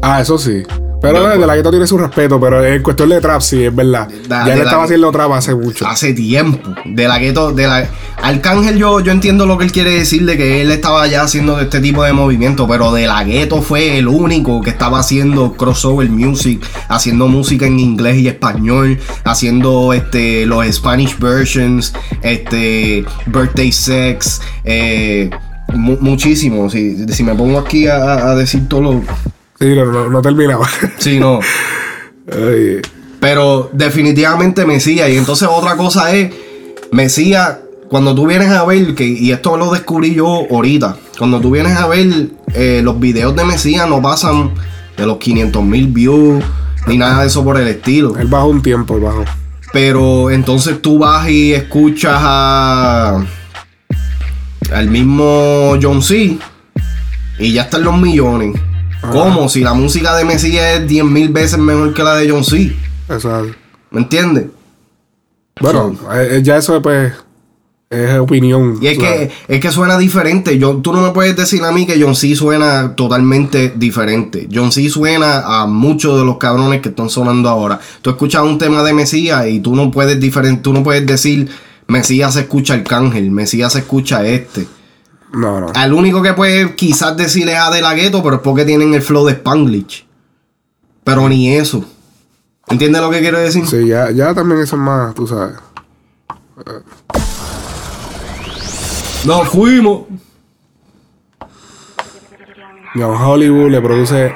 Speaker 1: Ah, eso sí. Pero
Speaker 4: Yo,
Speaker 1: el de
Speaker 4: pues.
Speaker 1: la gueto tiene su respeto, pero en cuestión de trap sí, es verdad.
Speaker 4: Da-
Speaker 1: ya él estaba haciendo trap hace mucho.
Speaker 4: Hace tiempo. De la gueto, de la. Arcángel, yo, yo entiendo lo que él quiere decir de que él estaba ya haciendo este tipo de movimiento, pero de la gueto fue el único que estaba haciendo crossover music, haciendo música en inglés y español, haciendo este los Spanish versions, este Birthday Sex, eh, mu- muchísimo. Si, si me pongo aquí a- a decir todo lo.
Speaker 1: Sí, no, no, no terminaba.
Speaker 4: Sí, no.
Speaker 1: Ay,
Speaker 4: Pero definitivamente Mesías. Y entonces otra cosa es, Mesías, cuando tú vienes a ver, que, y esto lo descubrí yo ahorita, cuando tú vienes a ver eh, los videos de Mesías no pasan de los 500 mil views, ni nada de eso por el estilo.
Speaker 1: Él bajó un tiempo, él bajó.
Speaker 4: Pero entonces tú vas y escuchas a al mismo John C. Y ya están los millones. Como si la música de Mesías es 10 mil veces mejor que la de John C.
Speaker 1: Exacto.
Speaker 4: ¿Me entiendes?
Speaker 1: Bueno, eh, ya eso pues es opinión.
Speaker 4: Y es que, es que suena diferente. Yo, tú no me puedes decir a mí que John C suena totalmente diferente. John C suena a muchos de los cabrones que están sonando ahora. Tú escuchas un tema de Mesías y tú no puedes diferen- tú no puedes decir Mesías se escucha Arcángel, Mesías se escucha este.
Speaker 1: No, no.
Speaker 4: Al único que puede quizás decir es a De La Ghetto, pero es porque tienen el flow de Spanglish. Pero ni eso. ¿Entiendes lo que quiero decir?
Speaker 1: Sí, ya, ya también eso es más, tú sabes.
Speaker 4: Nos fuimos.
Speaker 1: John Hollywood le produce.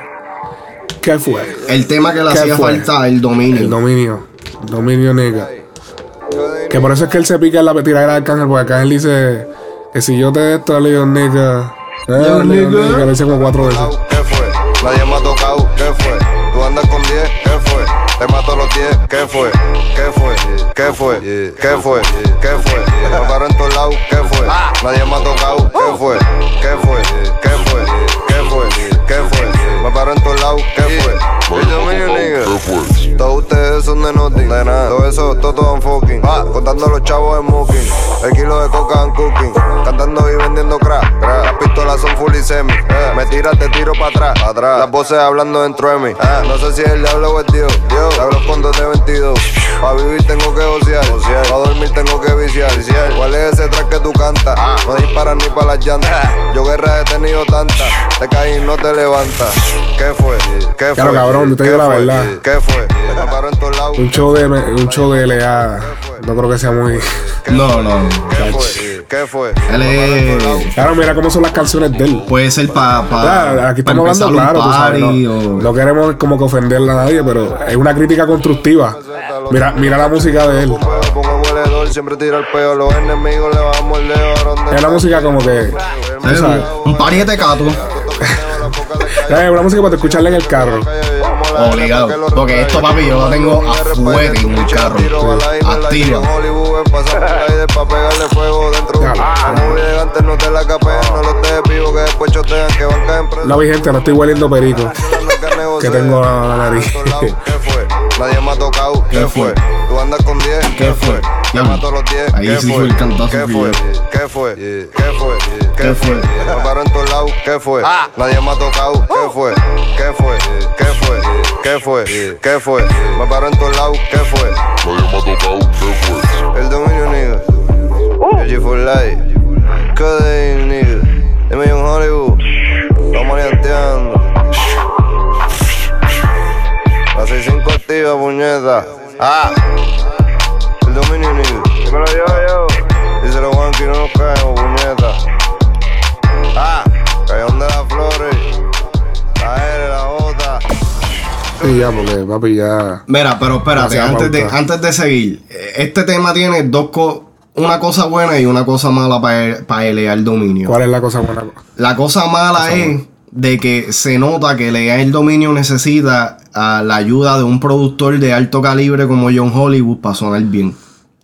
Speaker 1: ¿Qué fue?
Speaker 4: El tema que le
Speaker 1: ¿Qué
Speaker 4: hacía
Speaker 1: fue?
Speaker 4: falta, el dominio.
Speaker 1: El dominio. Dominio nega. Que por eso es que él se pica en la tiradera de Arcángel, porque Arcángel dice que si yo te esto, le digo nigga. Eh,
Speaker 13: Yo,
Speaker 1: le digo
Speaker 13: nigga.
Speaker 1: nigga, lo dice como cuatro veces.
Speaker 13: ¿Qué fue? Nadie me ha tocado, ¿qué fue? Tú andas con 10, ¿qué fue? Te mato los 10, ¿qué fue? ¿Qué fue? ¿Qué fue? ¿Qué fue? ¿Qué fue? Me paro en todos lados, ¿qué fue? Nadie me ha tocado, ¿qué fue? ¿Qué fue? ¿Qué fue? ¿Qué fue? ¿Qué fue? Me paro en todos lados, ¿qué fue? El dominio, Todos ustedes son de nothing, de nada. Todo eso, todo, todo fucking. Contando los chavos en smoking. El kilo de coca en cooking. Cantando y vendiendo crack. crack. Las pistolas son full y semi. Eh, Me tiras, te tiro para atrás. atrás. Las voces hablando dentro de mí. Eh, No sé si es el diablo o el Dios. Dios. Hablo con dos de 22. Pa' vivir tengo que josear. Pa' dormir tengo que viciar. ¿Cuál es ese track que tú cantas? No disparas ni para las llantas. Yo guerra he tenido tantas. Te caí y no te levantas. ¿Qué fue? ¿Qué fue?
Speaker 1: Claro, cabrón, te
Speaker 13: ¿Qué
Speaker 1: digo la verdad.
Speaker 13: ¿Qué fue?
Speaker 1: Un show de un show de LA. No creo que sea muy.
Speaker 4: No, no.
Speaker 13: ¿Qué fue? ¿Qué fue?
Speaker 4: Es.
Speaker 1: Claro, mira cómo son las canciones de él.
Speaker 4: Puede ser para. Pa,
Speaker 1: Claro, aquí
Speaker 4: pa
Speaker 1: estamos hablando claro, tú sabes, no,
Speaker 4: o-
Speaker 1: no queremos como que ofenderle a nadie, pero es una crítica constructiva. Mira, mira la música de él.
Speaker 13: Pongo hueledor, siempre tira el peo. Los enemigos le bajamos el leo. ¿dónde
Speaker 1: Es una música como que.
Speaker 4: Un party de cato.
Speaker 1: Es una música para te escucharla en el carro.
Speaker 4: Obligado. Porque esto, papi, yo lo tengo a fuerte en el carro. Activa.
Speaker 13: Hollywood en pasar por aire pa' pegarle fuego dentro de un Como elegante no te la capeen, no los dejes vivo que después chotean que van a caer presos.
Speaker 1: No, mi gente, no estoy hueliendo perico. Que tengo la nariz.
Speaker 13: ¿Qué? Nadie me ha tocado, ¿qué fue? Tú andas con 10, ¿qué fue? Te mato los 10,
Speaker 4: Ahí
Speaker 13: ¿qué
Speaker 4: sí
Speaker 13: fue?
Speaker 4: fue el cantazo
Speaker 13: ¿Qué
Speaker 4: que
Speaker 13: fue?
Speaker 4: yo.
Speaker 13: ¿Qué fue? ¿Qué fue?
Speaker 4: ¿Qué fue?
Speaker 13: Me paro en todos lados, ¿qué fue? Nadie me ha tocado, ¿qué fue? ¿Qué fue? ¿Qué fue? ¿Qué fue? ¿Qué fue? Me paro en todos lados, ¿qué fue? Nadie me ha tocado, ¿qué fue? El dominio, nigga. G for life. Codeine, nigga. Dime un Hollywood. Estamos alianteando. La 65 activa, puñeta. Ah. El dominio, nigga. Dímelo yo, yo. Díselo, Juan, que no nos caemos, puñeta. Ah. Callón de las flores. La R, la J.
Speaker 1: Sí, ya, porque papi ya.
Speaker 4: Mira, pero espérate, antes de, antes de seguir, eh, este tema tiene dos cosas, una cosa buena y una cosa mala para elevar el dominio.
Speaker 1: ¿Cuál es la cosa buena?
Speaker 4: La cosa mala es de que se nota que el Dominio necesita a la ayuda de un productor de alto calibre como John Hollywood para sonar bien.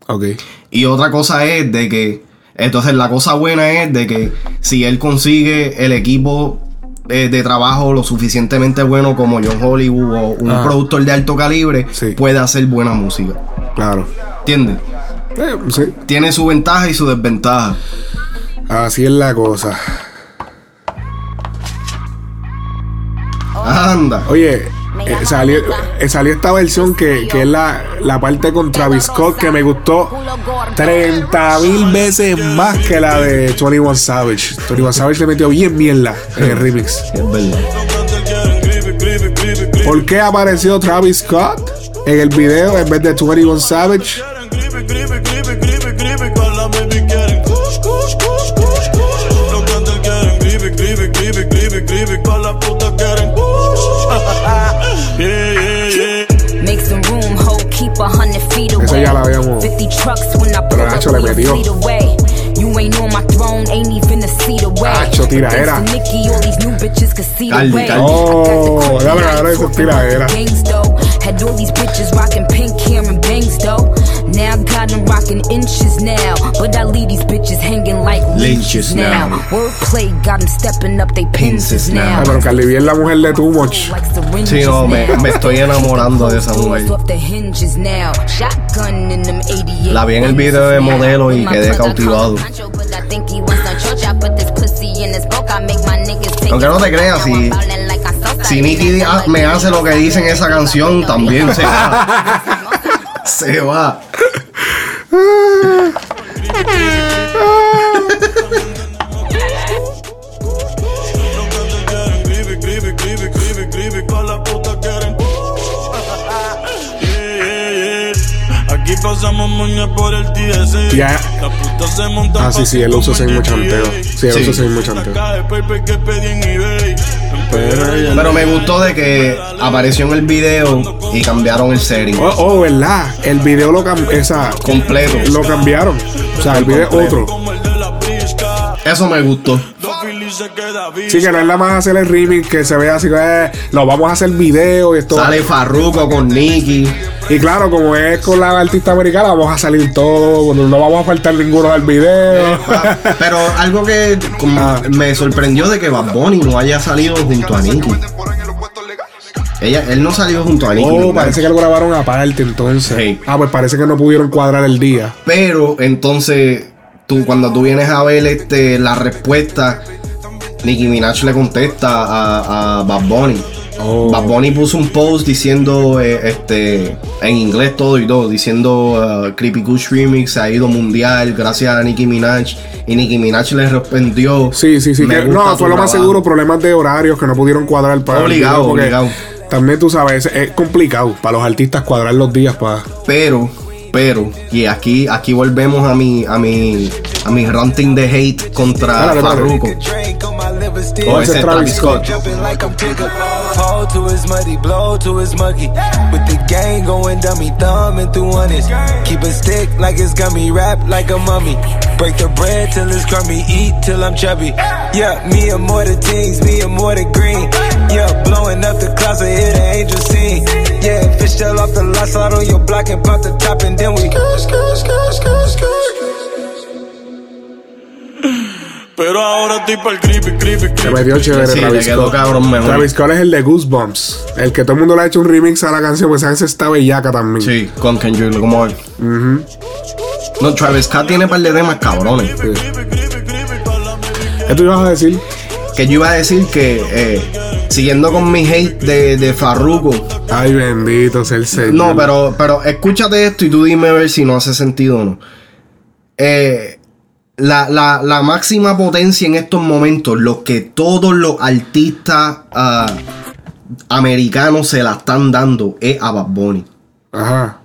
Speaker 1: Ok.
Speaker 4: Y otra cosa es de que, entonces la cosa buena es de que si él consigue el equipo eh, de trabajo lo suficientemente bueno como John Hollywood o un
Speaker 1: Ah.
Speaker 4: productor de alto calibre, puede hacer buena música.
Speaker 1: Claro.
Speaker 4: ¿Entiendes?
Speaker 1: Eh, sí.
Speaker 4: Tiene su ventaja y su desventaja.
Speaker 1: Así es la cosa.
Speaker 4: Anda.
Speaker 1: Oye, eh, salió, eh, salió esta versión que, que es la, la parte con Travis Scott que me gustó 30 mil veces más que la de 21 Savage. 21 Savage le metió bien mierda en el remix.
Speaker 4: Es verdad.
Speaker 1: ¿Por qué apareció Travis Scott en el video en vez de 21 Savage?
Speaker 14: New bitches could see the
Speaker 1: Caldi,
Speaker 14: way.
Speaker 1: Caldi. Oh, dame ahora esa tiradera.
Speaker 14: Had all these bitches rocking pink hair and bangs though. Now I got them rocking inches now, but I leave these bitches hanging like
Speaker 4: Lynches
Speaker 14: leeches now.
Speaker 4: now.
Speaker 14: Wordplay got them stepping up they pinces
Speaker 1: Ah,
Speaker 14: now.
Speaker 1: pero Cardi B es la mujer de Too Much.
Speaker 4: Sí, no, me, me estoy enamorando de esa mujer.
Speaker 14: Off the hinges now. Shotgun in them 88.
Speaker 4: La vi en el video de modelo y quedé cautivado. Aunque no te creas, si, si Nicky ha- me hace lo que dice en esa canción, también se va. se va.
Speaker 10: Pasamos moña por el.
Speaker 1: Ya. Ah, sí, sí, él usa ese mismo chanteo. Sí, él
Speaker 4: Sí.
Speaker 1: usa
Speaker 10: en.
Speaker 4: Pero me gustó de que apareció en el video y cambiaron el setting.
Speaker 1: Oh, oh, ¿verdad? El video lo cambiaron.
Speaker 4: Completo.
Speaker 1: Lo cambiaron. O sea, el video es otro.
Speaker 4: Eso me gustó.
Speaker 1: Sí, que no es la más hacer el remix que se ve así que eh, lo vamos a hacer video y esto.
Speaker 4: Sale Farruko con Nicky.
Speaker 1: Y claro, como es con la artista americana, vamos a salir todos. No vamos a faltar ninguno del video.
Speaker 4: Pero algo que como
Speaker 1: Ah.
Speaker 4: me sorprendió de que Bad Bunny no haya salido junto a Nicky. Ella, él no salió junto a Nicky.
Speaker 1: Oh, parece que lo grabaron aparte entonces. Ah, pues parece que no pudieron cuadrar el día.
Speaker 4: Pero entonces, tú cuando tú vienes a ver este, la respuesta, Nicki Minaj le contesta a, a Bad Bunny.
Speaker 1: Oh.
Speaker 4: Bad Bunny puso un post diciendo, eh, este, en inglés todo y todo, diciendo uh, Creepy Kush Remix ha ido mundial gracias a Nicki Minaj. Y Nicki Minaj le respondió.
Speaker 1: Sí, sí, sí.
Speaker 4: "Me
Speaker 1: que-
Speaker 4: gusta
Speaker 1: no, fue lo más
Speaker 4: trabajo".
Speaker 1: seguro, problemas de horarios que no pudieron cuadrar para
Speaker 4: Obligado,
Speaker 1: porque
Speaker 4: obligado.
Speaker 1: También tú sabes, es complicado para los artistas cuadrar los días para.
Speaker 4: Pero, pero, y aquí, aquí volvemos a mi, a mi, a mi ranting de hate contra
Speaker 1: Espérate, espérate.
Speaker 4: Farruko.
Speaker 1: Oh,
Speaker 4: O
Speaker 1: ese
Speaker 4: ese
Speaker 1: Travis
Speaker 4: Travis Scott.
Speaker 15: Jumping like I'm Tigger. Hold to his muddy, blow to his muggy. With the gang going dummy, thumbing through honest. Keep a stick like it's gummy, rap like a mummy. Break the bread till it's crummy, eat till I'm chubby. Yeah, me and more the things, me and more the green. Yeah, blowing up the clouds, I hear the angel sing. Yeah, fish tail off the lot, slide on your block and pop the top, and then we.
Speaker 10: Pero ahora estoy para el creepy, creepy,
Speaker 1: Se
Speaker 10: creepy.
Speaker 1: metió chévere
Speaker 4: Sí,
Speaker 1: Travis
Speaker 4: quedó
Speaker 1: Scott.
Speaker 4: cabrón mejor.
Speaker 1: Travis Scott es el de Goosebumps. El que todo el mundo le ha hecho un remix a la canción, pues esa está bellaca también.
Speaker 4: Sí, con Kendrick Lamar. No, Travis Scott tiene un par de temas cabrones.
Speaker 1: ¿Qué tú ibas a decir?
Speaker 4: Que yo iba a decir que, eh, siguiendo con mi hate de, de Farruko.
Speaker 1: Ay, bendito sea el Señor.
Speaker 4: No, pero, pero escúchate esto y tú dime a ver si no hace sentido o no. Eh, la, la- la máxima potencia en estos momentos, lo que todos los artistas ah, americanos se la están dando, es a Bad Bunny.
Speaker 1: Ajá.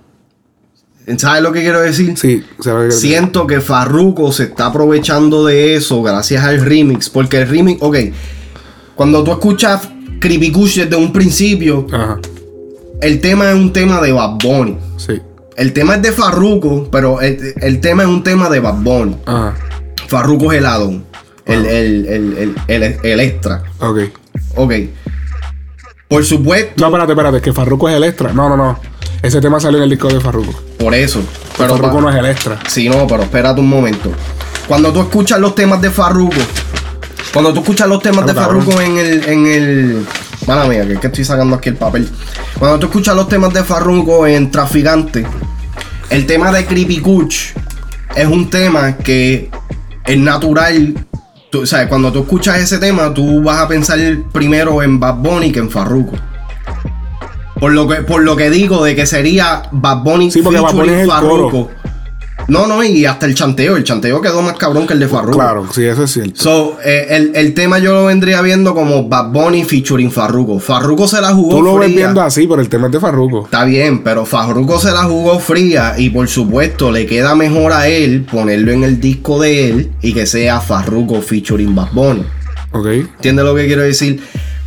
Speaker 4: ¿Sabes lo que quiero decir?
Speaker 1: Sí, ¿sabes qué?
Speaker 4: Siento que Farruko se está aprovechando de eso gracias al remix. Porque el remix, ok, cuando tú escuchas Creepy Kush desde un principio,
Speaker 1: Ajá.
Speaker 4: el tema es un tema de Bad Bunny.
Speaker 1: Sí.
Speaker 4: El tema es de Farruko, pero el, el tema es un tema de Bad Bunny.
Speaker 1: Ajá.
Speaker 4: Farruko es el addon, el, el, el, el, el- el extra.
Speaker 1: Ok.
Speaker 4: Ok. Por supuesto,
Speaker 1: No, espérate, espérate, que Farruko es el extra. No, no, no. Ese tema salió en el disco de Farruko.
Speaker 4: por eso. Pero
Speaker 1: Farruko
Speaker 4: pa-
Speaker 1: no es el extra.
Speaker 4: Sí, no, pero espérate un momento. Cuando tú escuchas los temas de Farruko, cuando tú escuchas los temas de. Farruko en el, en el. Mala mía, que es que estoy sacando aquí el papel. Cuando tú escuchas los temas de Farruko en Traficante, el tema de Creepy Kuch es un tema que es natural. Tú, o sea, cuando tú escuchas ese tema, tú vas a pensar primero en Bad Bunny que en Farruko. Por lo que, por lo que digo de que sería Bad Bunny
Speaker 1: Sí, porque Bad Bunny
Speaker 4: featuring
Speaker 1: es el coro.
Speaker 4: No, no, y hasta el chanteo. El chanteo quedó más cabrón que el de Farruko.
Speaker 1: Claro, sí, eso es cierto.
Speaker 4: So, eh, el, el tema yo lo vendría viendo como Bad Bunny featuring Farruko. Farruko se la jugó
Speaker 1: Tú lo ves
Speaker 4: fría.
Speaker 1: viendo así, pero el tema es de Farruko.
Speaker 4: Está bien, pero Farruko se la jugó fría y por supuesto le queda mejor a él ponerlo en el disco de él y que sea Farruko featuring Bad Bunny.
Speaker 1: Ok.
Speaker 4: ¿Entiendes lo que quiero decir?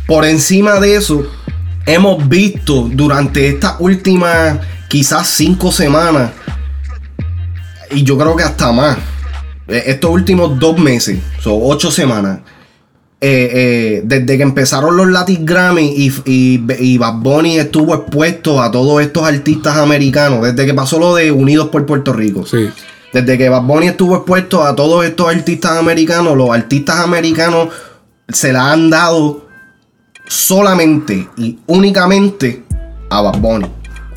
Speaker 4: Por encima de eso, hemos visto durante estas últimas quizás cinco semanas y yo creo que hasta más. Eh, Estos últimos dos meses, son ocho semanas. eh, eh, desde que empezaron los Latin Grammy y, y, y Bad Bunny estuvo expuesto a todos estos artistas americanos, desde que pasó lo de Unidos por Puerto Rico. Desde que Bad Bunny estuvo expuesto a todos estos artistas americanos, los artistas americanos se la han dado solamente y únicamente a Bad Bunny.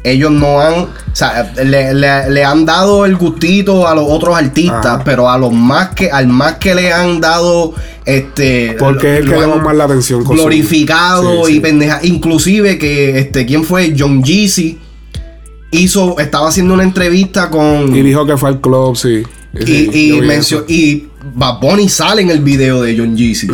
Speaker 4: Ellos no han, o sea, le, le- le han dado el gustito a los otros artistas, pero a los más que, al más que le han dado, este,
Speaker 1: Porque es el que llama más la atención. con
Speaker 4: glorificado
Speaker 1: Sí, sí.
Speaker 4: y pendeja. Inclusive que, este, ¿quién fue? John Jeezy hizo, estaba haciendo una entrevista con
Speaker 1: Y dijo que fue al club, sí.
Speaker 4: y,
Speaker 1: Sí,
Speaker 4: y mencio- y Bad Bunny sale en el video de John Jeezy.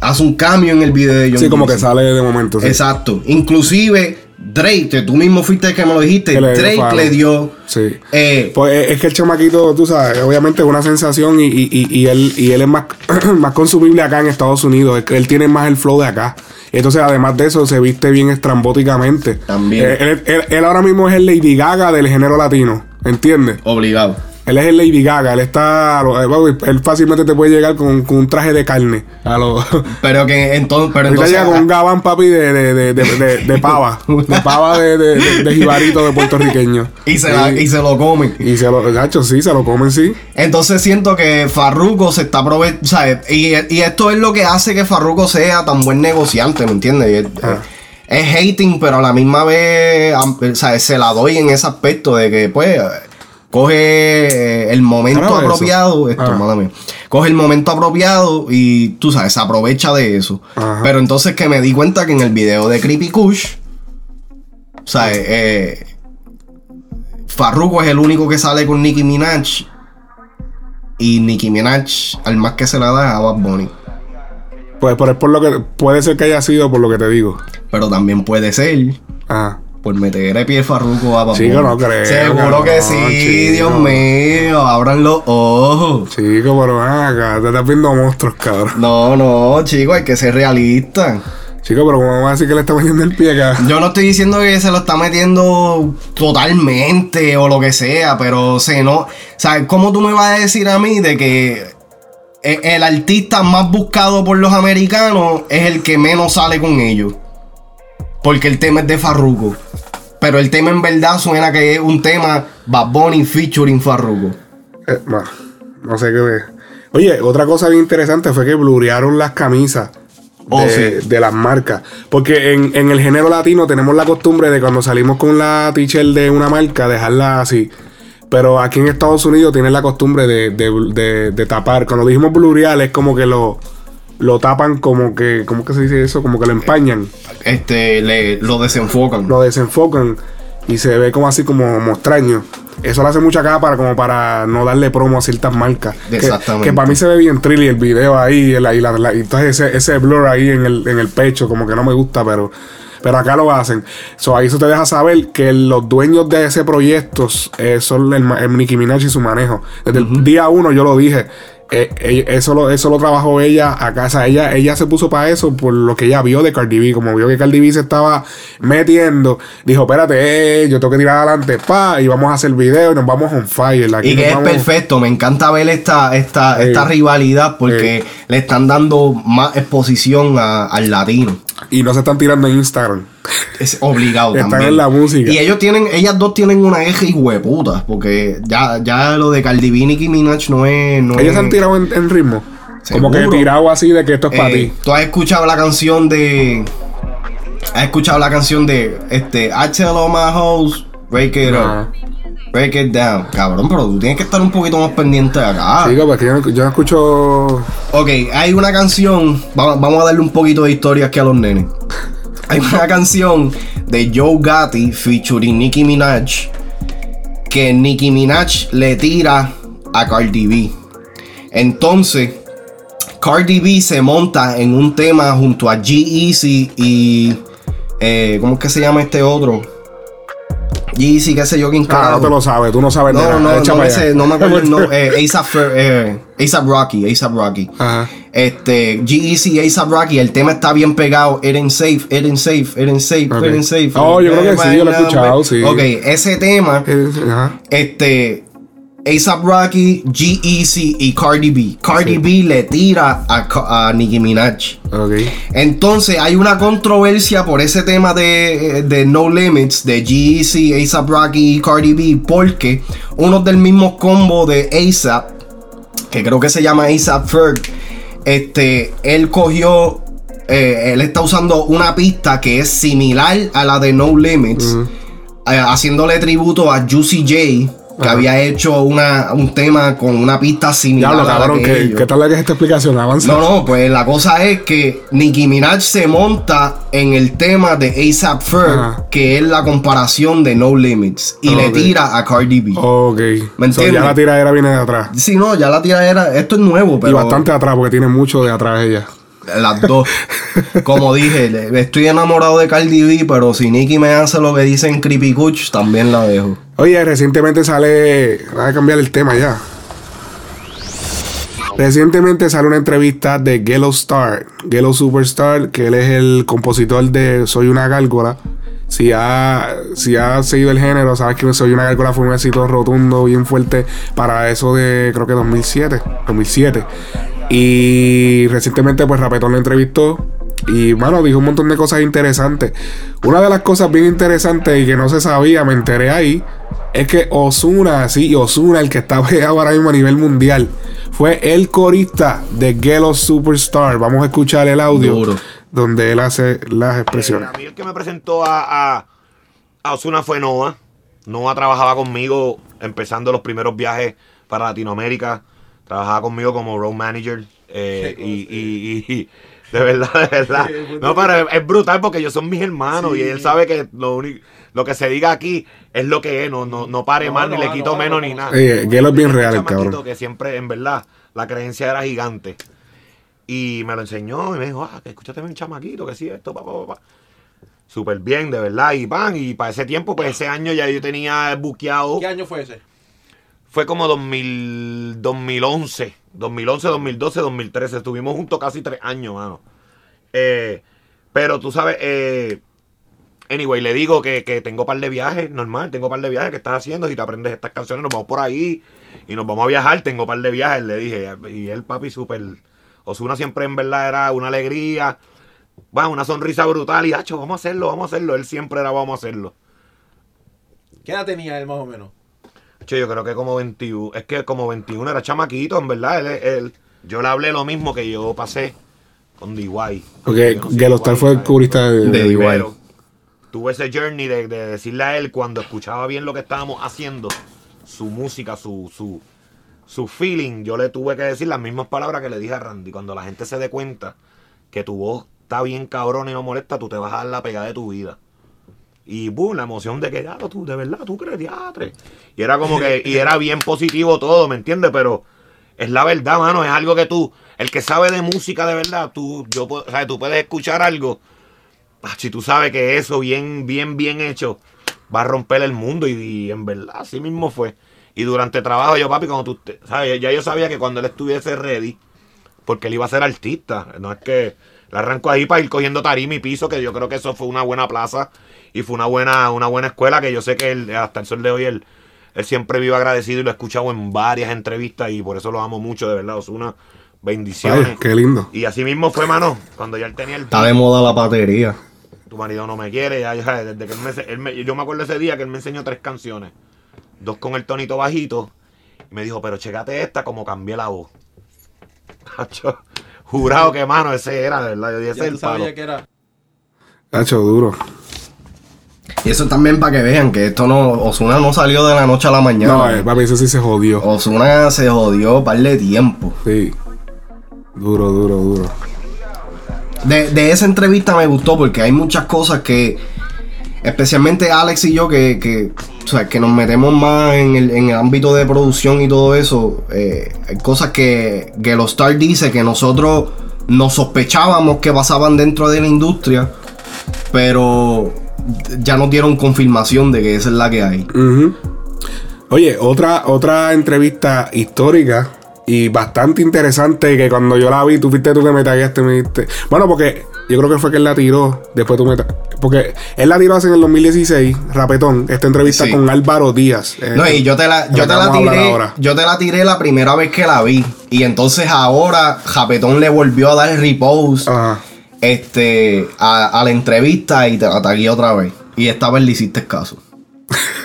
Speaker 4: Hace un cambio en el video de John
Speaker 1: Sí, como que sale de momento. sí.
Speaker 4: Exacto. Inclusive Drake, tú mismo fuiste el que me lo dijiste,
Speaker 1: le
Speaker 4: Drake le dio
Speaker 1: Sí.
Speaker 4: eh,
Speaker 1: Pues es- que el chamaquito, tú sabes, obviamente es una sensación y, y- y- y él, y él es más, más consumible acá en Estados Unidos. Él tiene más el flow de acá. Entonces, además de eso, se viste bien estrambóticamente.
Speaker 4: También.
Speaker 1: Eh, Él, él- él ahora mismo es el Lady Gaga del género latino. ¿Entiendes?
Speaker 4: Obligado.
Speaker 1: Él es el Lady Gaga. Él está. eh, Él fácilmente te puede llegar con, con un traje de carne. A lo,
Speaker 4: pero que entonces, pero entonces
Speaker 1: llega con un gabán, papi, de, de, de, de, pava. De pava de, de, de- de jibarito de puertorriqueño.
Speaker 4: y se, la- y se lo comen.
Speaker 1: Y se lo, Nacho, sí, se lo comen, sí.
Speaker 4: Entonces siento que Farruko se está aprovechando, ¿sabes? Y, y esto es lo que hace que Farruko sea tan buen negociante, ¿me entiendes?
Speaker 1: Ah.
Speaker 4: es hating, pero a la misma vez, ¿sabes? Se la doy en ese aspecto de que, pues, coge eh, el momento
Speaker 1: eso.
Speaker 4: apropiado, esto,
Speaker 1: Ah.
Speaker 4: mala mía. coge el momento apropiado y, tú sabes, se aprovecha de eso. Pero entonces que me di cuenta que en el video de Creepy Kush, ¿sabes? Eh, Farruko es el único que sale con Nicki Minaj. Y Nicki Minaj, al más que se la da, es a Bad Bunny.
Speaker 1: Pues por, por lo que puede ser que haya sido por lo que te digo.
Speaker 4: Pero también puede ser
Speaker 1: Ah.
Speaker 4: Por meter el pie Farruko a Bad
Speaker 1: Chico,
Speaker 4: Bunny.
Speaker 1: no creo,
Speaker 4: Seguro que sí,
Speaker 1: chico.
Speaker 4: Dios mío. Abran los ojos.
Speaker 1: Chico, pero acá, te estás viendo monstruos, cabrón.
Speaker 4: No, no, chico, hay que ser realista.
Speaker 1: Chico, pero ¿cómo vamos a decir que le está metiendo el pie acá?
Speaker 4: Yo no estoy diciendo que se lo está metiendo totalmente o lo que sea, pero se no. O sea, ¿cómo tú me vas a decir a mí de que e- el artista más buscado por los americanos es el que menos sale con ellos? Porque el tema es de Farruko. Pero el tema en verdad suena que es un tema Bad Bunny featuring Farruko.
Speaker 1: Eh, no sé qué. Oye, otra cosa bien interesante fue que blurearon las camisas
Speaker 4: Oh,
Speaker 1: de,
Speaker 4: sí.
Speaker 1: de las marcas. Porque en, en el género latino tenemos la costumbre de cuando salimos con la t-shirt de una marca, dejarla así. Pero aquí en Estados Unidos tienen la costumbre de, de- tapar. Cuando dijimos blurear es como que lo, lo tapan como que, ¿cómo que se dice eso? Como que lo empañan.
Speaker 4: Este, le, lo desenfocan.
Speaker 1: Lo desenfocan y se ve como así como, como extraño. Eso lo hace mucha acá para como para no darle promo a ciertas marcas. Que-
Speaker 4: Exactamente.
Speaker 1: Que, para mí se ve bien trilly el video ahí y, la- y la- la- y entonces ese, ese blur ahí en el, en el pecho como que no me gusta, pero pero acá lo hacen. So, ahí eso te deja saber que los dueños de ese proyecto eh, son el, el Nicki Minaj y su manejo. Desde el día uno yo lo dije. Eh, eso, lo, eso lo trabajó ella a casa. Ella, ella se puso para eso por lo que ella vio de Cardi B. Como vio que Cardi B se estaba metiendo, dijo: Espérate, eh, yo tengo que tirar adelante, pa, y vamos a hacer video y nos vamos on fire. Aquí
Speaker 4: Y que es
Speaker 1: vamos-
Speaker 4: perfecto, me encanta ver esta, esta, rivalidad porque le están dando más exposición a- al latino.
Speaker 1: Y no se están tirando en Instagram.
Speaker 4: Es obligado también.
Speaker 1: en la música.
Speaker 4: Y ellos tienen, ellas dos tienen una eje y hueputas, porque ya, ya lo de Cardi B y Nicki Minaj no es. No
Speaker 1: Ellos
Speaker 4: es-
Speaker 1: han tirado en, en ritmo. Como que tirado así de que esto es para
Speaker 4: Eh,
Speaker 1: ti.
Speaker 4: Tú has escuchado la canción de. Has escuchado la canción de este I tell all my hoes, break it up. Break it down. Cabrón, pero tú tienes que estar un poquito más pendiente de acá.
Speaker 1: Sí, porque yo, no- yo no escucho.
Speaker 4: Ok, hay una canción. Vamos, vamos a darle un poquito de historia aquí a los nenes. Hay una canción de Joe Gatti featuring Nicki Minaj. Que Nicki Minaj le tira a Cardi B. Entonces, Cardi B se monta en un tema junto a G-Eazy y. eh, ¿Cómo es que se llama este otro? G-Eazy, qué sé yo, quién
Speaker 1: Ah, no
Speaker 4: carajo.
Speaker 1: te lo sabes, tú no sabes
Speaker 4: No,
Speaker 1: nada.
Speaker 4: no,
Speaker 1: Echa
Speaker 4: no, me sé, no me acuerdo el nombre. Eh, Fer- eh, Rocky, A$AP Rocky. Este, G-Eazy, A$AP Rocky, el tema está bien pegado. Ain't safe, ain't safe, ain't safe, ain't safe.
Speaker 1: Oh, yo creo que sí, yo lo he escuchado, sí.
Speaker 4: Ok, ese tema,
Speaker 1: Ajá.
Speaker 4: este, ASAP Rocky, G-Eazy y Cardi B. Cardi B le tira a, Nicki Minaj.
Speaker 1: Ok.
Speaker 4: Entonces hay una controversia por ese tema de, de No Limits, de G-Eazy, ASAP Rocky y Cardi B, porque uno del mismo combo de ASAP, que creo que se llama ASAP Ferg, este, él cogió, eh, él está usando una pista que es similar a la de No Limits, eh, haciéndole tributo a Juicy J. Que
Speaker 1: Ajá.
Speaker 4: había hecho una, un tema con una pista similar
Speaker 1: Diablo,
Speaker 4: a la
Speaker 1: cabrón,
Speaker 4: que
Speaker 1: ¿qué,
Speaker 4: ellos.
Speaker 1: ¿qué tal la que es esta explicación? Avanza.
Speaker 4: No, no, pues la cosa es que Nicki Minaj se monta en el tema de ASAP Ferg, que es la comparación de No Limits, y le tira a Cardi B.
Speaker 1: Ok.
Speaker 4: ¿Me
Speaker 1: So,
Speaker 4: entiendes?
Speaker 1: ya la tiradera viene de atrás.
Speaker 4: Sí, no, ya la tiradera, esto es nuevo, pero
Speaker 1: Y bastante atrás, porque tiene mucho de atrás ella.
Speaker 4: las dos. Como dije, estoy enamorado de Cardi B, pero si Nicki me hace lo que dicen Creepy Kuch, también la dejo.
Speaker 1: Oye, recientemente sale. Voy a cambiar el tema ya. Recientemente sale una entrevista de Gelo Star, Gelo Superstar, que él es el compositor de Soy una gárgola. Si ha, si ha seguido el género, sabes que Soy una gárgola fue un éxito rotundo, bien fuerte para eso de creo que 2007, 2007. Y recientemente pues Rapetón lo entrevistó y bueno, dijo un montón de cosas interesantes. Una de las cosas bien interesantes y que no se sabía, me enteré ahí, es que Osuna, sí, Osuna, el que está pegado ahora mismo a nivel mundial, fue el corista de Gelo Superstar. Vamos a escuchar el audio
Speaker 4: Duro.
Speaker 1: donde él hace las expresiones.
Speaker 16: A mí el que me presentó a, a, a Osuna fue Noah. Noah trabajaba conmigo empezando los primeros viajes para Latinoamérica. Trabajaba conmigo como road manager. eh, y, y- y- y de verdad, de verdad. No, pero es, es brutal porque ellos son mis hermanos y él sabe que lo único, lo que se diga aquí es lo que es. No, no, no pare más, ni le quito menos, ni nada.
Speaker 1: Eh, Gelo es bien
Speaker 16: Un
Speaker 1: real, el
Speaker 16: chamaquito
Speaker 1: cabrón.
Speaker 16: Que siempre, en verdad, la creencia era gigante. Y me lo enseñó y me dijo, ah, que escúchate un chamaquito, que sí, esto, papá, papá. Súper bien, de verdad. Y pan, y para ese tiempo, pues ese año ya yo tenía buqueado.
Speaker 17: ¿Qué año fue ese?
Speaker 16: Fue como 2000, 2011, 2011, 2012, 2013. Estuvimos juntos casi tres años, mano. Eh, pero tú sabes, eh, anyway, le digo que, que tengo par de viajes, normal, tengo par de viajes que estás haciendo. Si te aprendes estas canciones, nos vamos por ahí y nos vamos a viajar. Tengo par de viajes, le dije. Y el papi, súper. Osuna siempre en verdad era una alegría, bueno, una sonrisa brutal. Y, hacho, vamos a hacerlo, vamos a hacerlo. Él siempre era, vamos a hacerlo.
Speaker 17: ¿Qué edad tenía él más o menos?
Speaker 16: Che, yo creo que como 21. Es que como 21 era chamaquito, en verdad. Él, él- yo le hablé lo mismo que yo pasé con DY.
Speaker 1: Porque Gelo Star fue el corista de,
Speaker 4: De
Speaker 16: tuve ese journey de, de decirle a él cuando escuchaba bien lo que estábamos haciendo, su música, su, su, su feeling, yo le tuve que decir las mismas palabras que le dije a Randy. Cuando la gente se dé cuenta que tu voz está bien cabrón y no molesta, tú te vas a dar la pegada de tu vida. Y boom, la emoción de que, ya, tú, de verdad, tú crees. Y era como que, y era bien positivo todo, ¿me entiendes? Pero es la verdad, mano, es algo que tú, el que sabe de música de verdad, tú, yo, o sea, tú puedes escuchar algo, si tú sabes que eso bien, bien, bien hecho, va a romper el mundo. Y, y en verdad, así mismo fue. Y durante el trabajo, yo, papi, cuando tú, te- ¿sabes? Ya yo sabía que cuando él estuviese ready, porque él iba a ser artista, no es que le arrancó ahí para ir cogiendo tarima y piso, que yo creo que eso fue una buena plaza y fue una buena, una buena escuela, que yo sé que él, hasta el sol de hoy, él, él siempre vive agradecido y lo he escuchado en varias entrevistas y por eso lo amo mucho, de verdad, Osuna. Bendiciones.
Speaker 1: Ay, qué lindo.
Speaker 16: Y así mismo fue, mano, cuando ya él tenía el
Speaker 4: Está de moda la batería.
Speaker 16: Tu marido no me quiere, ya, ya, desde que él me, él me- yo me acuerdo ese día que él me enseñó tres canciones, dos con el tonito bajito, y me dijo, pero checate esta como cambié la voz. Hacho, Jurado que mano, ese era, de verdad, yo dije, ese el palo.
Speaker 17: que era.
Speaker 1: Hacho, duro.
Speaker 4: Y eso también para que vean que esto no. Osuna no salió de la noche a la mañana.
Speaker 1: No, eh, papi, eso sí se jodió.
Speaker 4: Osuna se jodió par de tiempo.
Speaker 1: Sí. Duro, duro, duro.
Speaker 4: De, de esa entrevista me gustó porque hay muchas cosas que, especialmente Alex y yo, que, que, o sea, que nos metemos más en el, en el ámbito de producción y todo eso. eh, hay cosas que Gelo Star dice que nosotros nos sospechábamos que pasaban dentro de la industria, pero ya nos dieron confirmación de que esa es la que hay.
Speaker 1: Oye, otra, otra entrevista histórica y bastante interesante que cuando yo la vi, tú fuiste tú que me tagueaste, me dijiste. Bueno, porque yo creo que fue que él la tiró. Después tú me. Porque él la tiró hace en el 2016, Rapetón, esta entrevista
Speaker 4: Sí.
Speaker 1: con Álvaro Díaz. eh,
Speaker 4: No, y yo te la, yo te la tiré.
Speaker 1: ahora.
Speaker 4: Yo te la tiré la primera vez que la vi. Y entonces ahora Japetón le volvió a dar repost este, a, a la entrevista y te la tagué otra vez. Y esta vez le hiciste caso.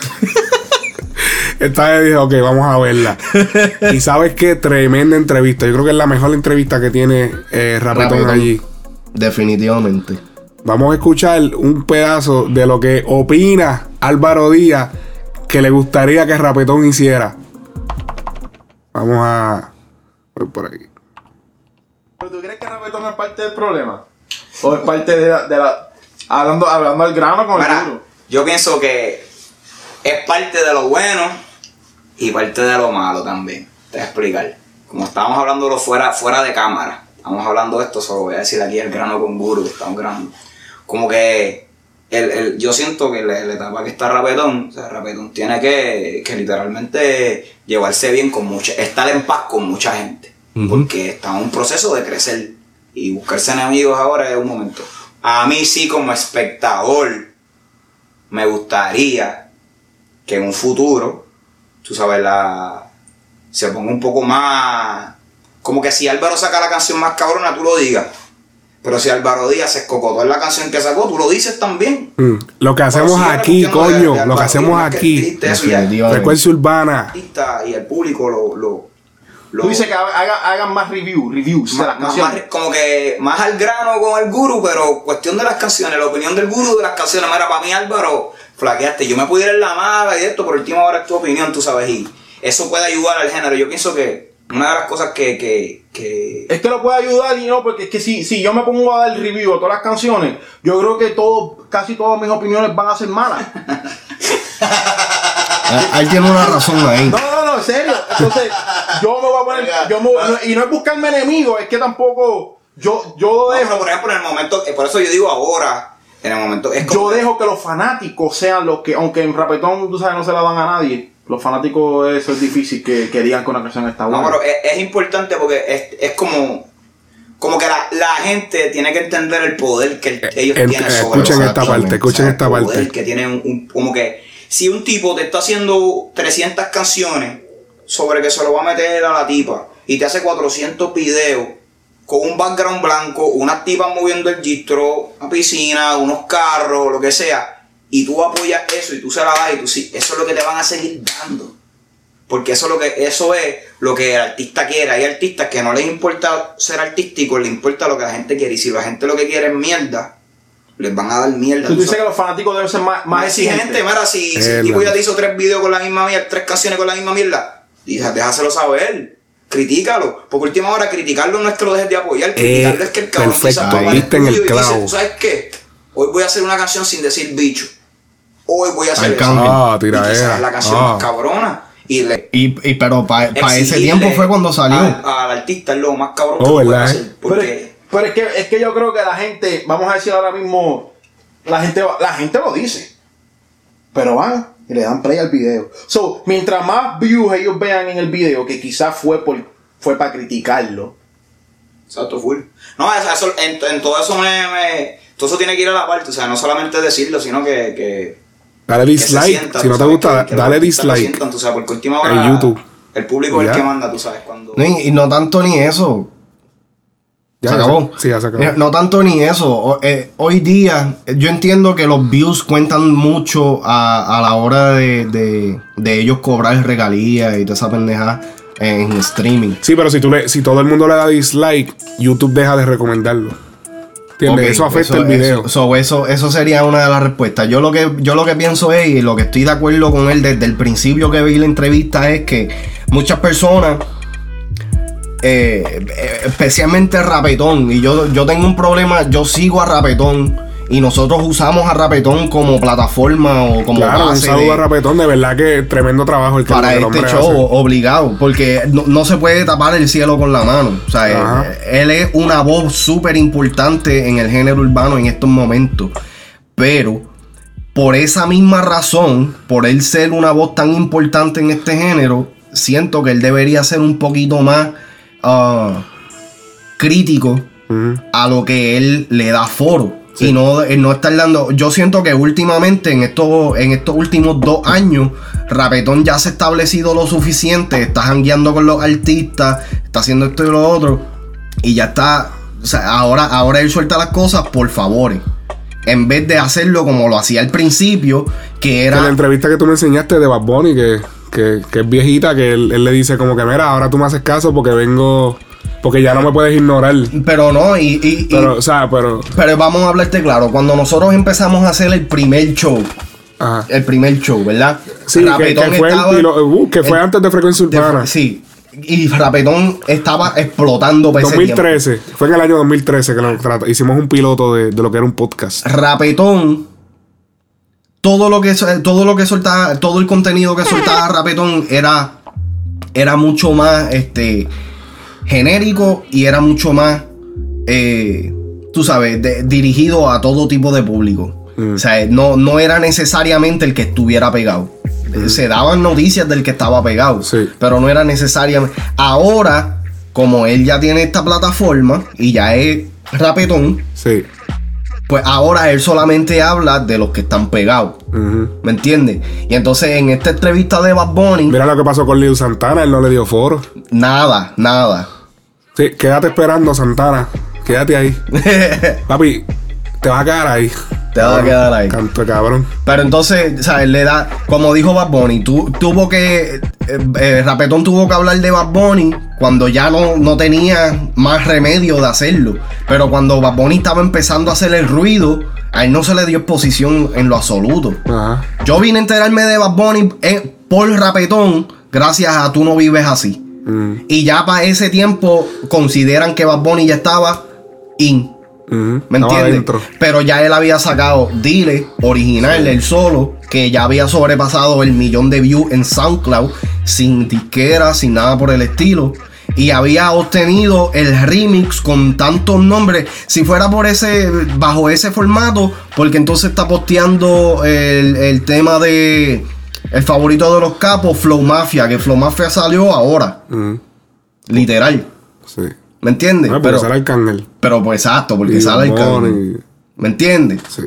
Speaker 1: Esta vez dije, ok, vamos a verla. y sabes qué, tremenda entrevista. Yo creo que es la mejor entrevista que tiene eh, Rapetón,
Speaker 4: Rapetón.
Speaker 1: allí.
Speaker 4: Definitivamente.
Speaker 1: Vamos a escuchar un pedazo de lo que opina Álvaro Díaz que le gustaría que Rapetón hiciera. Vamos a. voy por aquí.
Speaker 17: ¿Pero tú crees que Rapetón es parte del problema? ¿O es parte de la... de la- hablando, hablando al grano con
Speaker 18: Mira,
Speaker 17: el duro?
Speaker 18: yo pienso que es parte de lo bueno y parte de lo malo también. Te voy a explicar. Como estábamos hablando fuera, fuera de cámara, estamos hablando de esto, solo voy a decir aquí el grano con guru estamos grabando. Como que el, el- yo siento que la, la etapa que está Rapetón, o sea, Rapetón tiene que, que literalmente llevarse bien con mucha, estar en paz con mucha gente. Porque está en un proceso de crecer y buscarse enemigos ahora es un momento. A mí sí como espectador me gustaría que en un futuro, tú sabes, la se ponga un poco más como que si Álvaro saca la canción más cabrona, tú lo digas. Pero si Álvaro Díaz se escocotó en la canción que sacó, tú lo dices también.
Speaker 1: Mm, Lo que hacemos aquí,
Speaker 18: de-
Speaker 1: coño.
Speaker 18: de
Speaker 1: lo que hacemos
Speaker 18: Díaz, que
Speaker 1: aquí. Frecuencia urbana.
Speaker 18: y el público lo, lo, lo-
Speaker 17: Tú dices que haga- hagan más review, reviews de las
Speaker 18: más-
Speaker 17: canciones.
Speaker 18: más- como que más al grano con el guru, pero cuestión de las canciones, la opinión del guru de las canciones. Mira, para mí Álvaro, flaqueaste. Yo me pudiera en la mala y esto, por última hora es tu opinión, tú sabes, y eso puede ayudar al género. Yo pienso que una de las cosas que, que, que
Speaker 17: Es que lo puede ayudar y no, porque es que si, si yo me pongo a dar review a todas las canciones, yo creo que todo, casi todas mis opiniones van a ser malas.
Speaker 4: Él tiene una razón ahí.
Speaker 17: No, no, no, en serio. Entonces, yo me voy a poner. Yo me voy- no- y no es buscarme enemigos, es que tampoco. Yo, yo dejo.
Speaker 18: por ejemplo, en el momento, eh, por eso yo digo ahora, en el momento, es como
Speaker 17: Yo dejo que los fanáticos sean los que, aunque en rapetón, tú sabes, no se la dan a nadie. Los fanáticos, eso es difícil que, que digan que una canción está buena.
Speaker 18: No, pero es, es importante porque es, es como, como que la, la gente tiene que entender el poder que el- ellos
Speaker 1: en-
Speaker 18: tienen
Speaker 1: eh,
Speaker 18: sobre
Speaker 1: escuchen esta parte, escuchen esta
Speaker 18: el
Speaker 1: parte.
Speaker 18: que tienen un, un- como que si un tipo te está haciendo 300 canciones sobre que se lo va a meter a la tipa y te hace 400 videos con un background blanco, unas tipas moviendo el gistro, una piscina, unos carros, lo que sea, y tú apoyas eso y tú se la das y tú sí, eso es lo que te van a seguir dando. Porque eso es lo que eso es lo que el artista quiere. Hay artistas que no les importa ser artísticos, les importa lo que la gente quiere. Y si la gente lo que quiere es mierda, les van a dar mierda.
Speaker 17: Tú
Speaker 18: tú
Speaker 17: dices
Speaker 18: sabes.
Speaker 17: que los fanáticos deben ser más, más
Speaker 18: Más exigente,
Speaker 17: exigentes.
Speaker 18: mira, si, si el tipo
Speaker 17: la-
Speaker 18: ya te hizo tres videos con la misma mierda, tres canciones con la misma mierda, déjaselo saber. Critícalo. Porque última hora criticarlo no es que lo dejes de apoyar, criticarlo es que el cabrón
Speaker 1: perfecto,
Speaker 18: quizás toma el
Speaker 1: diste en el
Speaker 18: y dice,
Speaker 1: clavo.
Speaker 18: "¿Tú ¿sabes qué? Hoy voy a hacer una canción sin decir bicho. Hoy voy a hacer eso.
Speaker 1: cambio. Ah,
Speaker 18: Y
Speaker 1: tiradera.
Speaker 18: es la canción
Speaker 1: Ah.
Speaker 18: más cabrona. Y le
Speaker 4: Y, y pero para ese
Speaker 18: exigirle
Speaker 4: tiempo fue cuando salió.
Speaker 18: Al, al artista es lo más cabrón
Speaker 1: Oh,
Speaker 18: que puede
Speaker 1: ¿verdad,
Speaker 18: hacer.
Speaker 1: eh?
Speaker 18: Porque
Speaker 17: Pero es que, es que yo creo que la gente, vamos a decir ahora mismo, la gente, la gente lo dice. Pero van y le dan play al video. So, mientras más views ellos vean en el video, que quizás fue por, fue para criticarlo.
Speaker 18: Exacto, full. No, eso, eso- en, en todo eso me, me- Todo eso tiene que ir a la parte. O sea, no solamente decirlo, sino que. que
Speaker 1: Dale
Speaker 18: que se
Speaker 1: dislike.
Speaker 18: sienta,
Speaker 1: si no te
Speaker 18: sabes,
Speaker 1: gusta,
Speaker 18: que- que los
Speaker 1: dale dislike.
Speaker 18: sientan, tú sabes, porque última hora.
Speaker 1: En YouTube.
Speaker 18: El público es el que manda, tú sabes, cuando.
Speaker 4: No, y, y no tanto ni eso.
Speaker 1: Ya,
Speaker 4: se acabó.
Speaker 1: sí, ya se acabó.
Speaker 4: No tanto ni eso. Eh, hoy día, eh, yo entiendo que los views cuentan mucho a, a la hora de, de- de ellos cobrar regalías y toda esa pendeja en streaming.
Speaker 1: Sí, pero si, tú le, si todo el mundo le da dislike, YouTube deja de recomendarlo. ¿Entiendes?
Speaker 4: Ok,
Speaker 1: eso afecta el video.
Speaker 4: Eso, so, eso, eso sería una de las respuestas. Yo lo que, yo lo que pienso es, y lo que estoy de acuerdo con él desde el principio que vi la entrevista, es que muchas personas, eh, eh, especialmente Rapetón, y yo, yo tengo un problema, yo sigo a Rapetón. Y nosotros usamos a Rapetón como plataforma o como
Speaker 1: claro, un
Speaker 4: base
Speaker 1: saludo
Speaker 4: de-
Speaker 1: a Rapetón, de verdad que tremendo trabajo el que
Speaker 4: para
Speaker 1: el
Speaker 4: este show,
Speaker 1: hace.
Speaker 4: obligado, porque no, no se puede tapar el cielo con la mano. O sea,
Speaker 1: Ajá.
Speaker 4: eh, él es una voz súper importante en el género urbano en estos momentos. Pero, por esa misma razón, por él ser una voz tan importante en este género, siento que él debería ser un poquito más ah, crítico a lo que él le da foro. Y no, él no estar dando. Yo siento que últimamente, en estos, en estos últimos dos años, Rapetón ya se ha establecido lo suficiente. Está jangueando con los artistas, está haciendo esto y lo otro. Y ya está. O sea, ahora, ahora él suelta las cosas por favores. En vez de hacerlo como lo hacía al principio, que
Speaker 1: En la
Speaker 4: era.
Speaker 1: entrevista que tú me enseñaste de Bad Bunny, que, que, que es viejita, que él, él le dice como que, mira, ahora tú me haces caso porque vengo... Porque ya no me puedes ignorar.
Speaker 4: Pero no, y... y- y-
Speaker 1: Pero, o sea, pero...
Speaker 4: Pero vamos a hablarte claro, cuando nosotros empezamos a hacer el primer show, el primer show, ¿verdad?
Speaker 1: Sí, que, que
Speaker 4: Rapetón
Speaker 1: fue,
Speaker 4: estaba-
Speaker 1: uh, que fue
Speaker 4: el-
Speaker 1: antes de Frecuencia Urbana.
Speaker 4: sí, y Rapetón estaba explotando para ese tiempo.
Speaker 1: 2013. Fue en el año 2013 que lo hicimos un piloto de, de lo que era un podcast.
Speaker 4: Rapetón, todo lo que todo lo que soltaba, todo el contenido que soltaba Rapetón era era mucho más este genérico y era mucho más eh, tú sabes, de- dirigido a todo tipo de público. O sea, no, no era necesariamente el que estuviera pegado. Eh, Se daban noticias del que estaba pegado, pero no era necesariamente. Ahora, como él ya tiene esta plataforma y ya es rapetón,
Speaker 1: sí.
Speaker 4: Pues ahora él solamente habla de los que están pegados. ¿Me entiendes? Y entonces en esta entrevista de Bad Bunny.
Speaker 1: Mira lo que pasó con Lil Santana, él no le dio foro.
Speaker 4: Nada, nada.
Speaker 1: Sí, quédate esperando, Santana. Quédate ahí. Papi, te vas a quedar ahí.
Speaker 4: Te vas a quedar ahí.
Speaker 1: Canto cabrón.
Speaker 4: Pero entonces, ¿sabes? Le da, como dijo Bad Bunny, tu- tuvo que, eh, eh, Rapetón tuvo que hablar de Bad Bunny cuando ya no, no tenía más remedio de hacerlo. Pero cuando Bad Bunny estaba empezando a hacer el ruido, a él no se le dio exposición en lo absoluto. Yo vine a enterarme de Bad Bunny eh, por Rapetón gracias a Tú no vives así.
Speaker 1: Mm.
Speaker 4: Y ya para ese tiempo consideran que Bad Bunny ya estaba in. ¿Me entiendes? Pero ya él había sacado Dile, original, el solo, que ya había sobrepasado el millón de views en SoundCloud, sin disquera, sin nada por el estilo. Y había obtenido el remix con tantos nombres. Si fuera por ese, bajo ese formato, porque entonces está posteando el, el tema de el favorito de los capos, Flow Mafia, que Flow Mafia salió ahora. Literal.
Speaker 1: Sí.
Speaker 4: ¿Me entiendes?
Speaker 1: No, porque sale Arcángel.
Speaker 4: Pero pues exacto, porque
Speaker 1: Y
Speaker 4: sale el cabrón. ¿Me entiendes?
Speaker 1: Sí.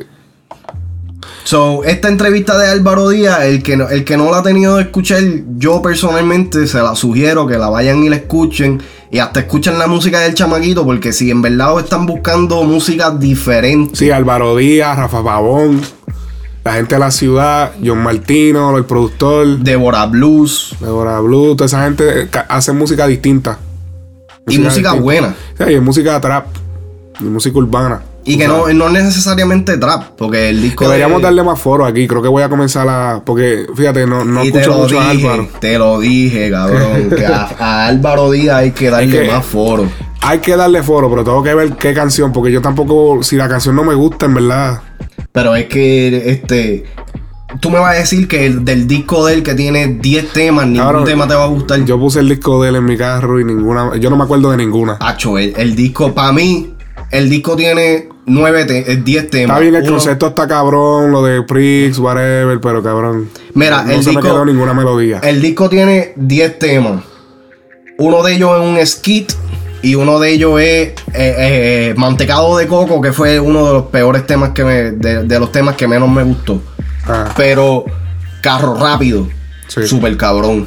Speaker 4: So, esta entrevista de Álvaro Díaz, el que, no, el que no la ha tenido de escuchar, yo personalmente se la sugiero que la vayan y la escuchen. Y hasta escuchen la música del chamaquito, porque si en verdad están buscando música diferente.
Speaker 1: Sí, Álvaro Díaz, Rafa Pavón, la gente de la ciudad, John Martino, el productor.
Speaker 4: Deborah Blues.
Speaker 1: Deborah Blues, toda esa gente eh, hace música distinta.
Speaker 4: Y música buena.
Speaker 1: Sí, y música trap. Y música urbana.
Speaker 4: Y que no, no es necesariamente trap, porque el disco.
Speaker 1: Deberíamos
Speaker 4: de-
Speaker 1: darle más foro aquí. Creo que voy a comenzar a. Porque, fíjate, no, no escucho mucho a Álvaro.
Speaker 4: te lo dije, cabrón. que a, a Álvaro Díaz hay que darle
Speaker 1: que-
Speaker 4: más foro.
Speaker 1: Hay que darle foro, pero tengo que ver qué canción. Porque yo tampoco. Si la canción no me gusta, en verdad.
Speaker 4: Pero es que, este. Tú me vas a decir que el, del disco de él que tiene 10 temas, ningún tema te va a gustar.
Speaker 1: Yo puse el disco de él en mi carro y ninguna. Yo no me acuerdo de ninguna.
Speaker 4: Hacho, el, el disco, para mí, el disco tiene 9 te- eh, 10 temas.
Speaker 1: Está bien, el
Speaker 4: Uno-
Speaker 1: concepto está cabrón, lo de Prix, whatever, pero cabrón.
Speaker 4: Mira,
Speaker 1: no
Speaker 4: el
Speaker 1: se me
Speaker 4: disco-
Speaker 1: quedó ninguna melodía.
Speaker 4: El disco tiene 10 temas. Uno de ellos es un skit y uno de ellos es eh, eh, Mantecado de Coco, que fue uno de los peores temas que me. de, de los temas que menos me gustó.
Speaker 1: Ah.
Speaker 4: Pero Carro Rápido, super cabrón.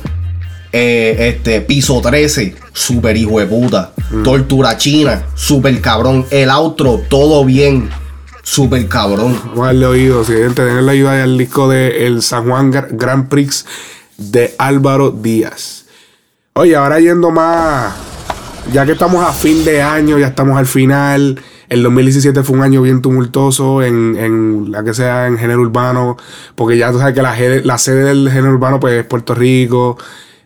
Speaker 4: Eh, este, Piso 13, super hijo de puta.
Speaker 1: Mm.
Speaker 4: Tortura China, super cabrón. El outro, todo bien, super cabrón.
Speaker 1: Vamos darle oído, si tenerle oído ahí al disco de el San Juan Gra- Grand Prix de Álvaro Díaz. Oye, ahora yendo más, ya que estamos a fin de año, ya estamos al final. El 2017 fue un año bien tumultuoso en, en la que sea en género urbano, porque ya tú sabes que la, la sede del género urbano pues, es Puerto Rico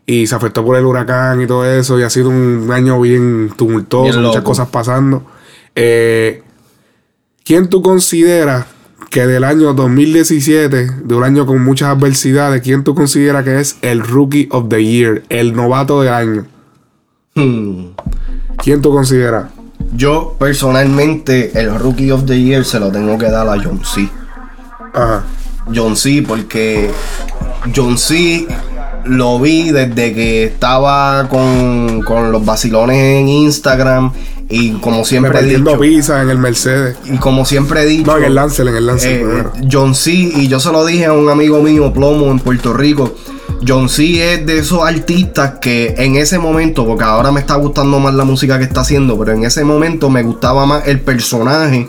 Speaker 1: y se afectó por el huracán y todo eso, y ha sido un año bien tumultuoso,
Speaker 4: Bien
Speaker 1: muchas cosas pasando. Eh, ¿Quién tú consideras que del año 2017, de un año con muchas adversidades, quién tú consideras que es el Rookie of the Year, el novato del año?
Speaker 4: Hmm.
Speaker 1: ¿Quién tú consideras?
Speaker 4: Yo personalmente el Rookie of the Year se lo tengo que dar a John C.
Speaker 1: Ajá.
Speaker 4: John C porque John C lo vi desde que estaba con, con los vacilones en Instagram y como siempre he dicho,
Speaker 1: pizza en el Mercedes.
Speaker 4: y como siempre he dicho,
Speaker 1: No, en el Lancel, en el Lancel.
Speaker 4: eh. John C. Y yo se lo dije a un amigo mío, Plomo, en Puerto Rico. John C. es de esos artistas que en ese momento, porque ahora me está gustando más la música que está haciendo, pero en ese momento me gustaba más el personaje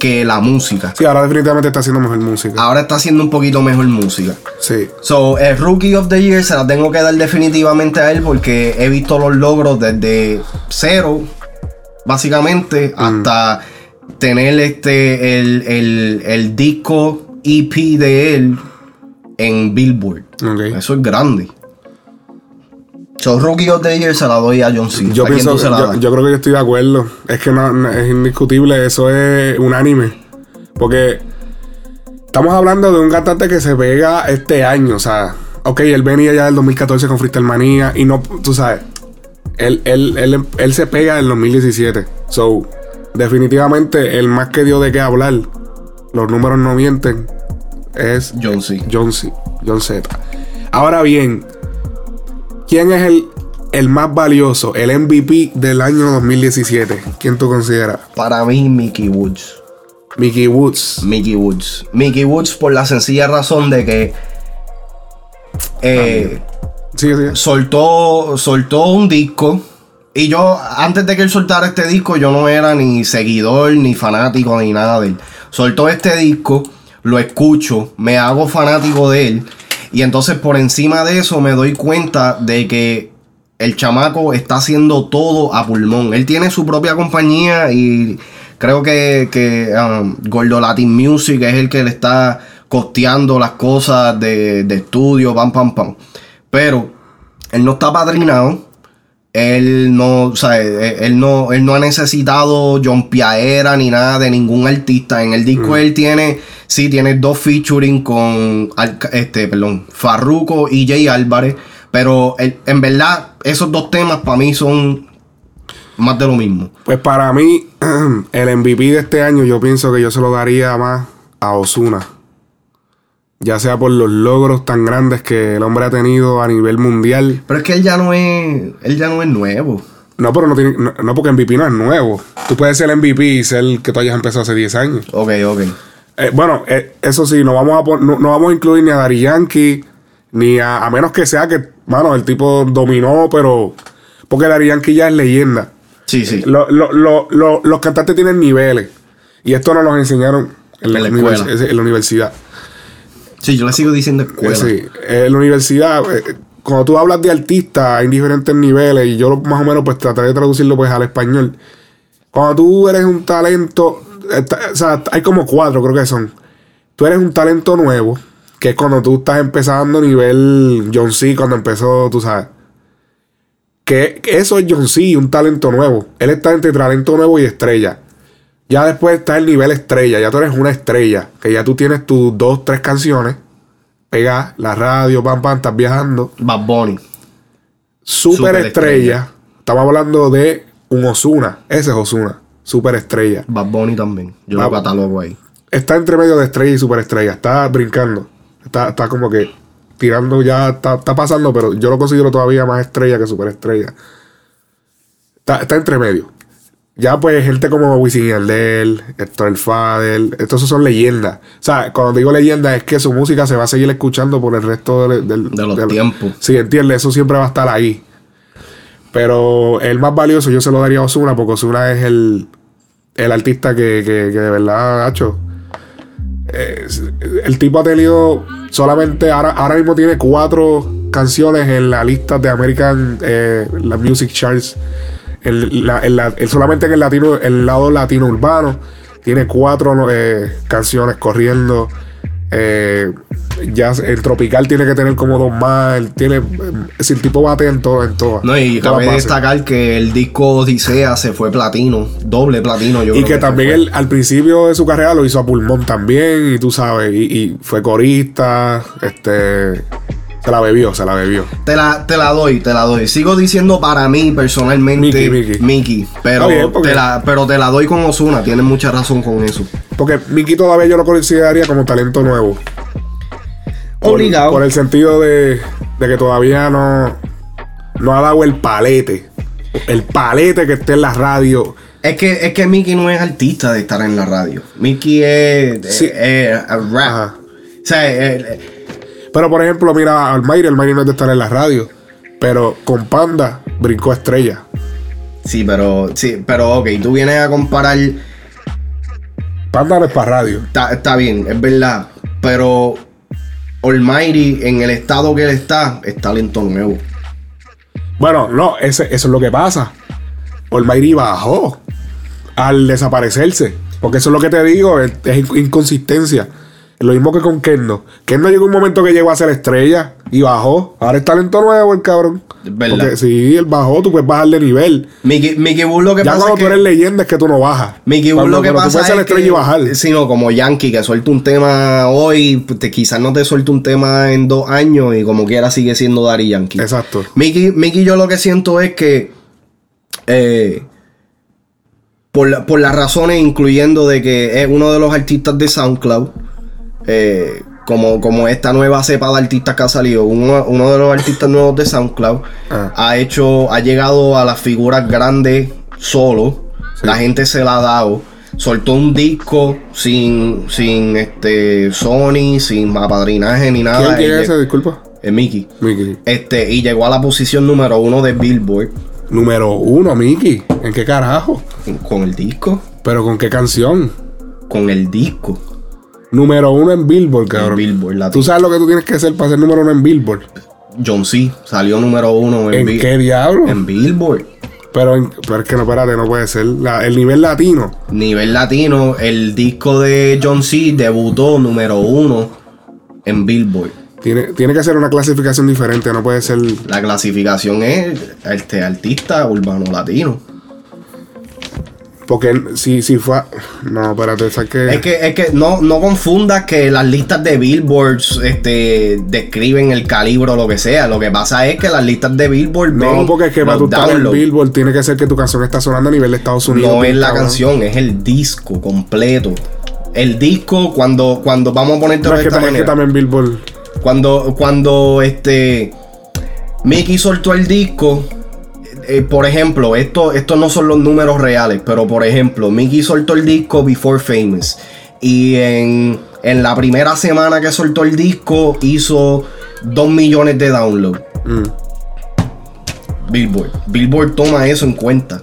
Speaker 4: que la música.
Speaker 1: Sí, ahora definitivamente está haciendo mejor música.
Speaker 4: Ahora está haciendo un poquito mejor música.
Speaker 1: Sí.
Speaker 4: So, el Rookie of the Year se la tengo que dar definitivamente a él porque he visto los logros desde cero, básicamente, hasta tener este el, el- el disco EP de él en Billboard. Eso es grande. So, Rookie of the Year se la doy a John C.
Speaker 1: Yo
Speaker 4: ¿A quién
Speaker 1: pienso,
Speaker 4: tú se la
Speaker 1: yo, creo que yo estoy de acuerdo. Es que no, no- es indiscutible, eso es unánime. Porque estamos hablando de un cantante que se pega este año. O sea, ok, él venía ya del 2014 con Freestyle Manía y no, tú sabes, él, él, él, él se pega del 2017. So, definitivamente, el más que dio de qué hablar, los números no mienten, es
Speaker 4: John C.
Speaker 1: John C. John Z. Ahora bien, ¿quién es el, el más valioso, el MVP del año 2017? ¿Quién tú consideras?
Speaker 4: Para mí, Mickey Woods.
Speaker 1: Mickey Woods.
Speaker 4: Mickey Woods. Mickey Woods por la sencilla razón de que eh, soltó, soltó un disco. Y yo, antes de que él soltara este disco, yo no era ni seguidor, ni fanático, ni nada de él. Soltó este disco, lo escucho, me hago fanático de él. Y entonces por encima de eso me doy cuenta de que el chamaco está haciendo todo a pulmón. Él tiene su propia compañía y creo que, que um, Latin Music es el que le está costeando las cosas de, de estudio, pam, pam, pam. Pero él no está padrinado. Él no, o sea, él, él no, él no ha necesitado John Piaera ni nada de ningún artista. En el disco él tiene, sí, tiene dos featuring con, este, perdón, Farruko y Jay Álvarez. Pero él- en verdad, esos dos temas para mí son más de lo mismo.
Speaker 1: Pues para mí, el MVP de este año, yo pienso que yo se lo daría más a Osuna. Ya sea por los logros tan grandes que el hombre ha tenido a nivel mundial.
Speaker 4: Pero es que él ya no es, él ya no es nuevo.
Speaker 1: No, pero no tiene, no, no, porque MVP no es nuevo. Tú puedes ser MVP y ser que tú hayas empezado hace 10 años.
Speaker 4: Ok, ok.
Speaker 1: Eh, bueno, eh, eso sí, no vamos a no, no vamos a incluir ni a Dari Yankee, ni a, a menos que sea que, mano, el tipo dominó, pero. Porque Dari Yankee ya es leyenda.
Speaker 4: Sí, sí.
Speaker 1: Lo- lo- lo- lo- los cantantes tienen niveles. Y esto nos lo enseñaron en la,
Speaker 4: En la escuela.
Speaker 1: en la universidad.
Speaker 4: Sí, yo le sigo diciendo escuela.
Speaker 1: Sí, en la universidad, eh, cuando tú hablas de artistas, hay diferentes niveles y yo más o menos pues trataré de traducirlo pues al español. Cuando tú eres un talento, ta- o sea, hay como cuatro creo que son. Tú eres un talento nuevo, que es cuando tú estás empezando nivel John C, cuando empezó, tú sabes. Que eso es John C, un talento nuevo. Él está entre talento nuevo y estrella. Ya después está el nivel estrella. Ya tú eres una estrella. Que ya tú tienes tus dos, tres canciones. Pegas la radio, pam, pam, estás viajando.
Speaker 4: Bad Bunny.
Speaker 1: Super, estrella. Estamos hablando de un Osuna. Ese es Osuna. Super estrella.
Speaker 4: Bad Bunny también. Yo lo
Speaker 1: Bad-
Speaker 4: catalogo ahí.
Speaker 1: Está entre medio de estrella y superestrella. Está brincando. Está, está como que tirando ya. Está, está pasando, pero yo lo considero todavía más estrella que superestrella. Está, está entre medio. Ya pues gente como Wisin y Yandel, Héctor El Fadel, estos son leyendas. O sea, cuando digo leyenda es que su música se va a seguir escuchando por el resto del, del-
Speaker 4: De los
Speaker 1: del-
Speaker 4: tiempos.
Speaker 1: Sí, entiende, eso siempre va a estar ahí. Pero el más valioso yo se lo daría a Osuna porque Osuna es el, el artista que, que, que de verdad ha hecho. Es- el tipo ha tenido solamente, ahora, ahora mismo tiene cuatro canciones en la lista de American eh, la Music Charts. El, la- el la- el- solamente en el latino, el lado latino urbano, tiene cuatro eh, canciones corriendo. Eh, ya el tropical tiene que tener como dos más. Él tiene, si el tipo bate en todo, en todas.
Speaker 4: No, y cabe destacar que el disco Odisea se fue platino, doble platino. Yo
Speaker 1: Y
Speaker 4: creo
Speaker 1: que también él al principio de su carrera lo hizo a pulmón también, y tú sabes, y, y fue corista, este, se la bebió, se la bebió.
Speaker 4: Te la, te la doy, te la doy. Sigo diciendo para mí personalmente
Speaker 1: Mickey,
Speaker 4: Mickey, pero,
Speaker 1: bien, porque-
Speaker 4: te la, pero te la doy con Osuna, tienes mucha razón con eso.
Speaker 1: Porque Mickey todavía yo lo consideraría como talento nuevo.
Speaker 4: Obligado.
Speaker 1: Por, el sentido de, de que todavía no, no ha dado el palete. El palete que esté en la radio.
Speaker 4: Es que, es que Mickey no es artista de estar en la radio. Mickey es,
Speaker 1: Sí.
Speaker 4: es- es rap. O sea, eh,
Speaker 1: Pero por ejemplo, mira al Mayri, el Mayri no es de estar en la radio. Pero con Panda brincó estrella.
Speaker 4: Sí, pero, sí, pero ok, tú vienes a comparar.
Speaker 1: Panda no es para radio.
Speaker 4: Está, está bien, es verdad. Pero Almighty, en el estado que él está, es talento nuevo.
Speaker 1: Bueno, no, ese- eso es lo que pasa. Olmairi bajó al desaparecerse. Porque eso es lo que te digo, es, es inc- inconsistencia. Lo mismo que con Kendo. Kendo llegó un momento que llegó a ser estrella y bajó. Ahora es talento nuevo el cabrón.
Speaker 4: verdad.
Speaker 1: Porque si él bajó, tú puedes bajar de nivel.
Speaker 4: Mickey, Mickey Bull lo que
Speaker 1: ya
Speaker 4: pasa
Speaker 1: cuando
Speaker 4: es
Speaker 1: tú
Speaker 4: que-
Speaker 1: eres leyenda es que tú no bajas.
Speaker 4: Mickey Bull
Speaker 1: Cuando-
Speaker 4: lo que
Speaker 1: pero tú
Speaker 4: pasa
Speaker 1: puedes ser
Speaker 4: es
Speaker 1: estrella
Speaker 4: que,
Speaker 1: y bajar.
Speaker 4: sino como Yankee que suelta un tema hoy, te- quizás no te suelta un tema en dos años y como quiera sigue siendo Daddy Yankee.
Speaker 1: Exacto.
Speaker 4: Mickey, Mickey yo lo que siento es que eh, por, la- por las razones incluyendo de que es uno de los artistas de SoundCloud, eh, como, como esta nueva cepa de artistas que ha salido, uno, uno de los artistas nuevos de SoundCloud ha hecho, ha llegado a las figuras grandes solo, la gente se la ha dado. Soltó un disco sin, sin este Sony, sin apadrinaje ni nada.
Speaker 1: ¿Quién
Speaker 4: Y
Speaker 1: ese? Disculpa.
Speaker 4: eh, Mickey.
Speaker 1: Mickey.
Speaker 4: Este, y llegó a la posición número uno de Billboard.
Speaker 1: Número uno, Mickey. ¿En qué carajo?
Speaker 4: Con el disco.
Speaker 1: ¿Pero con qué canción?
Speaker 4: Con el disco.
Speaker 1: Número uno en Billboard, cabrón.
Speaker 4: Billboard, la
Speaker 1: ¿Tú sabes lo que tú tienes que hacer para ser número uno en Billboard?
Speaker 4: John C. salió número uno en,
Speaker 1: ¿En
Speaker 4: Bill-
Speaker 1: qué diablo?
Speaker 4: En Billboard.
Speaker 1: Pero, en- pero es que no, espérate, no puede ser. La- el nivel latino.
Speaker 4: Nivel latino, el disco de John C. debutó número uno en Billboard.
Speaker 1: Tiene, tiene que ser una clasificación diferente, no puede ser.
Speaker 4: La clasificación es este artista urbano latino.
Speaker 1: Porque si, si fue. No, espérate, ¿sabes qué?
Speaker 4: Es que, es que no, no confundas que las listas de Billboard este, describen el calibre o lo que sea. Lo que pasa es que las listas de Billboard
Speaker 1: No, porque es que para tú estar en. Billboard tiene que ser que tu canción está sonando a nivel de Estados Unidos.
Speaker 4: No es la
Speaker 1: cabrón.
Speaker 4: canción, es el disco completo. El disco, cuando, cuando vamos a ponerte
Speaker 1: No, es que,
Speaker 4: esta
Speaker 1: ta- es que
Speaker 4: manera.
Speaker 1: también Billboard.
Speaker 4: Cuando, cuando este Mickey soltó el disco, eh, por ejemplo, esto, estos no son los números reales, pero por ejemplo, Mickey soltó el disco Before Famous. Y en, en la primera semana que soltó el disco hizo 2 millones de downloads.
Speaker 1: Mm.
Speaker 4: Billboard. Billboard toma eso en cuenta.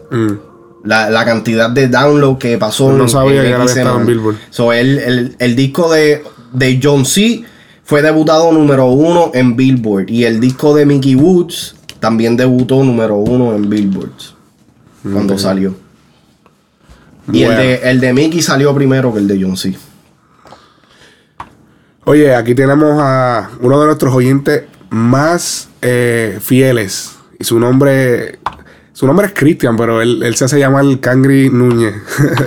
Speaker 4: La, la cantidad de download que pasó
Speaker 1: Mm. No
Speaker 4: en-
Speaker 1: sabía
Speaker 4: en
Speaker 1: que había estado en. Billboard.
Speaker 4: So, el, el- el disco de, de John C. fue debutado número uno en Billboard. Y el disco de Mickey Woods también debutó número uno en Billboard. Cuando
Speaker 1: Ok.
Speaker 4: salió. Y el de, el de Mickey salió primero que el de John C.
Speaker 1: Oye, aquí tenemos a uno de nuestros oyentes más eh, fieles. Y su nombre. Su nombre es Cristian, pero él, él se hace llamar Cangri Núñez.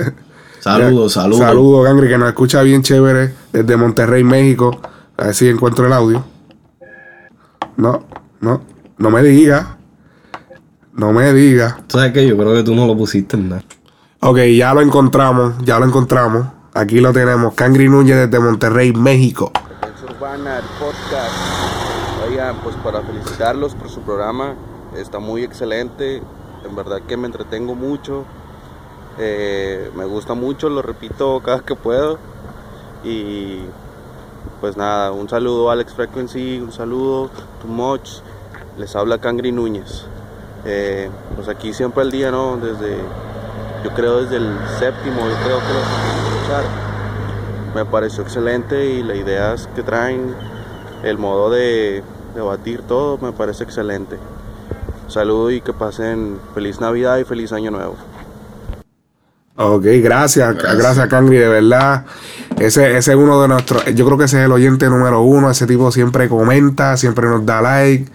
Speaker 4: Saludos, saludos.
Speaker 1: Saludos, Cangri, que nos escucha bien chévere desde Monterrey, México. A ver si encuentro el audio. No, no, no me diga. No me diga.
Speaker 4: ¿Tú sabes qué? Yo creo que tú no lo pusiste en nada.
Speaker 1: Ok, ya lo encontramos, ya lo encontramos. Aquí lo tenemos, Cangri Núñez desde Monterrey, México.
Speaker 19: Urbana, el podcast. Oigan, pues para felicitarlos por su programa, está muy excelente. En verdad que me entretengo mucho. Eh, me gusta mucho, lo repito cada que puedo. Y pues nada, un saludo a Alex Frequency, un saludo to Much. Les habla Cangri Núñez. Eh, pues aquí siempre al día, ¿no? Desde, yo creo desde el séptimo, yo creo que los escuchar me pareció excelente y las ideas que traen, el modo de debatir todo, me parece excelente. Saludos y que pasen feliz Navidad y feliz Año Nuevo.
Speaker 1: Ok, gracias, gracias, Cangri, de verdad. Ese, ese es uno de nuestros, yo creo que ese es el oyente número uno. Ese tipo siempre comenta, siempre nos da like,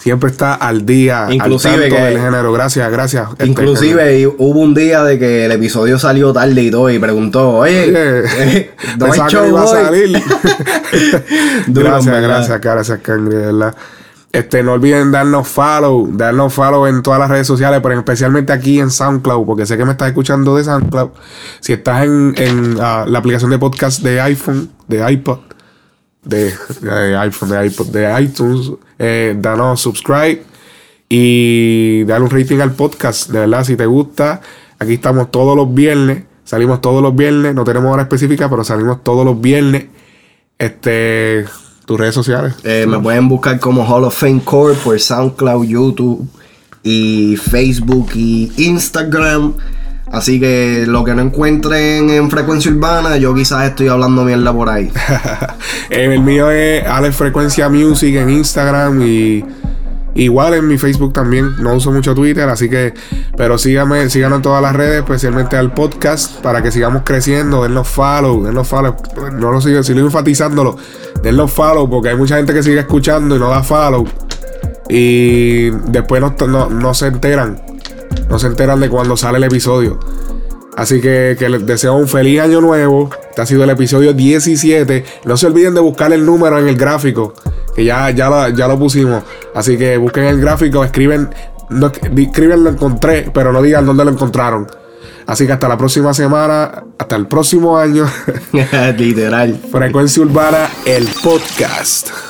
Speaker 1: siempre está al día,
Speaker 4: Inclusive
Speaker 1: al tanto
Speaker 4: que-
Speaker 1: del género. Gracias, gracias. este.
Speaker 4: Inclusive hubo un día de que el episodio salió tarde y todo y preguntó, oye,
Speaker 1: Oye,
Speaker 4: no hay show
Speaker 1: iba a
Speaker 4: hoy".
Speaker 1: salir.
Speaker 4: Duro,
Speaker 1: gracias, gracias, gracias, Cangri, de verdad. Este, no olviden darnos follow, darnos follow en todas las redes sociales, pero especialmente aquí en SoundCloud, porque sé que me estás escuchando de SoundCloud. Si estás en, en, ah, la aplicación de podcast de iPhone, de iPod, de, iPhone, de iPod, de iTunes. Eh, danos subscribe y dale un rating al podcast. De verdad, si te gusta, aquí estamos todos los viernes. Salimos todos los viernes. No tenemos hora específica, pero salimos todos los viernes. Este, tus redes sociales.
Speaker 4: Eh, me pueden buscar como Hall of Fame Core por SoundCloud, YouTube y Facebook y Instagram. Así que lo que no encuentren en frecuencia urbana, yo quizás estoy hablando mierda por ahí.
Speaker 1: Eh, el mío es Alex Frecuencia Music en Instagram y igual en mi Facebook también. No uso mucho Twitter, así que, pero síganme, síganos en todas las redes, especialmente al podcast, para que sigamos creciendo. Dennos follow, dennos follow. No lo sigo, sigo enfatizándolo. Dennos follow, porque hay mucha gente que sigue escuchando y no da follow. Y después no, no, no se enteran. No se enteran de cuando sale el episodio. Así que, que les deseo un feliz año nuevo. Este ha sido el episodio 17. No se olviden de buscar el número en el gráfico. Que ya, ya, lo, ya lo pusimos. Así que busquen el gráfico, escriben. No, escriben lo encontré, pero no digan dónde lo encontraron. Así que hasta la próxima semana, hasta el próximo año.
Speaker 4: Literal.
Speaker 1: Frecuencia Urbana, el podcast.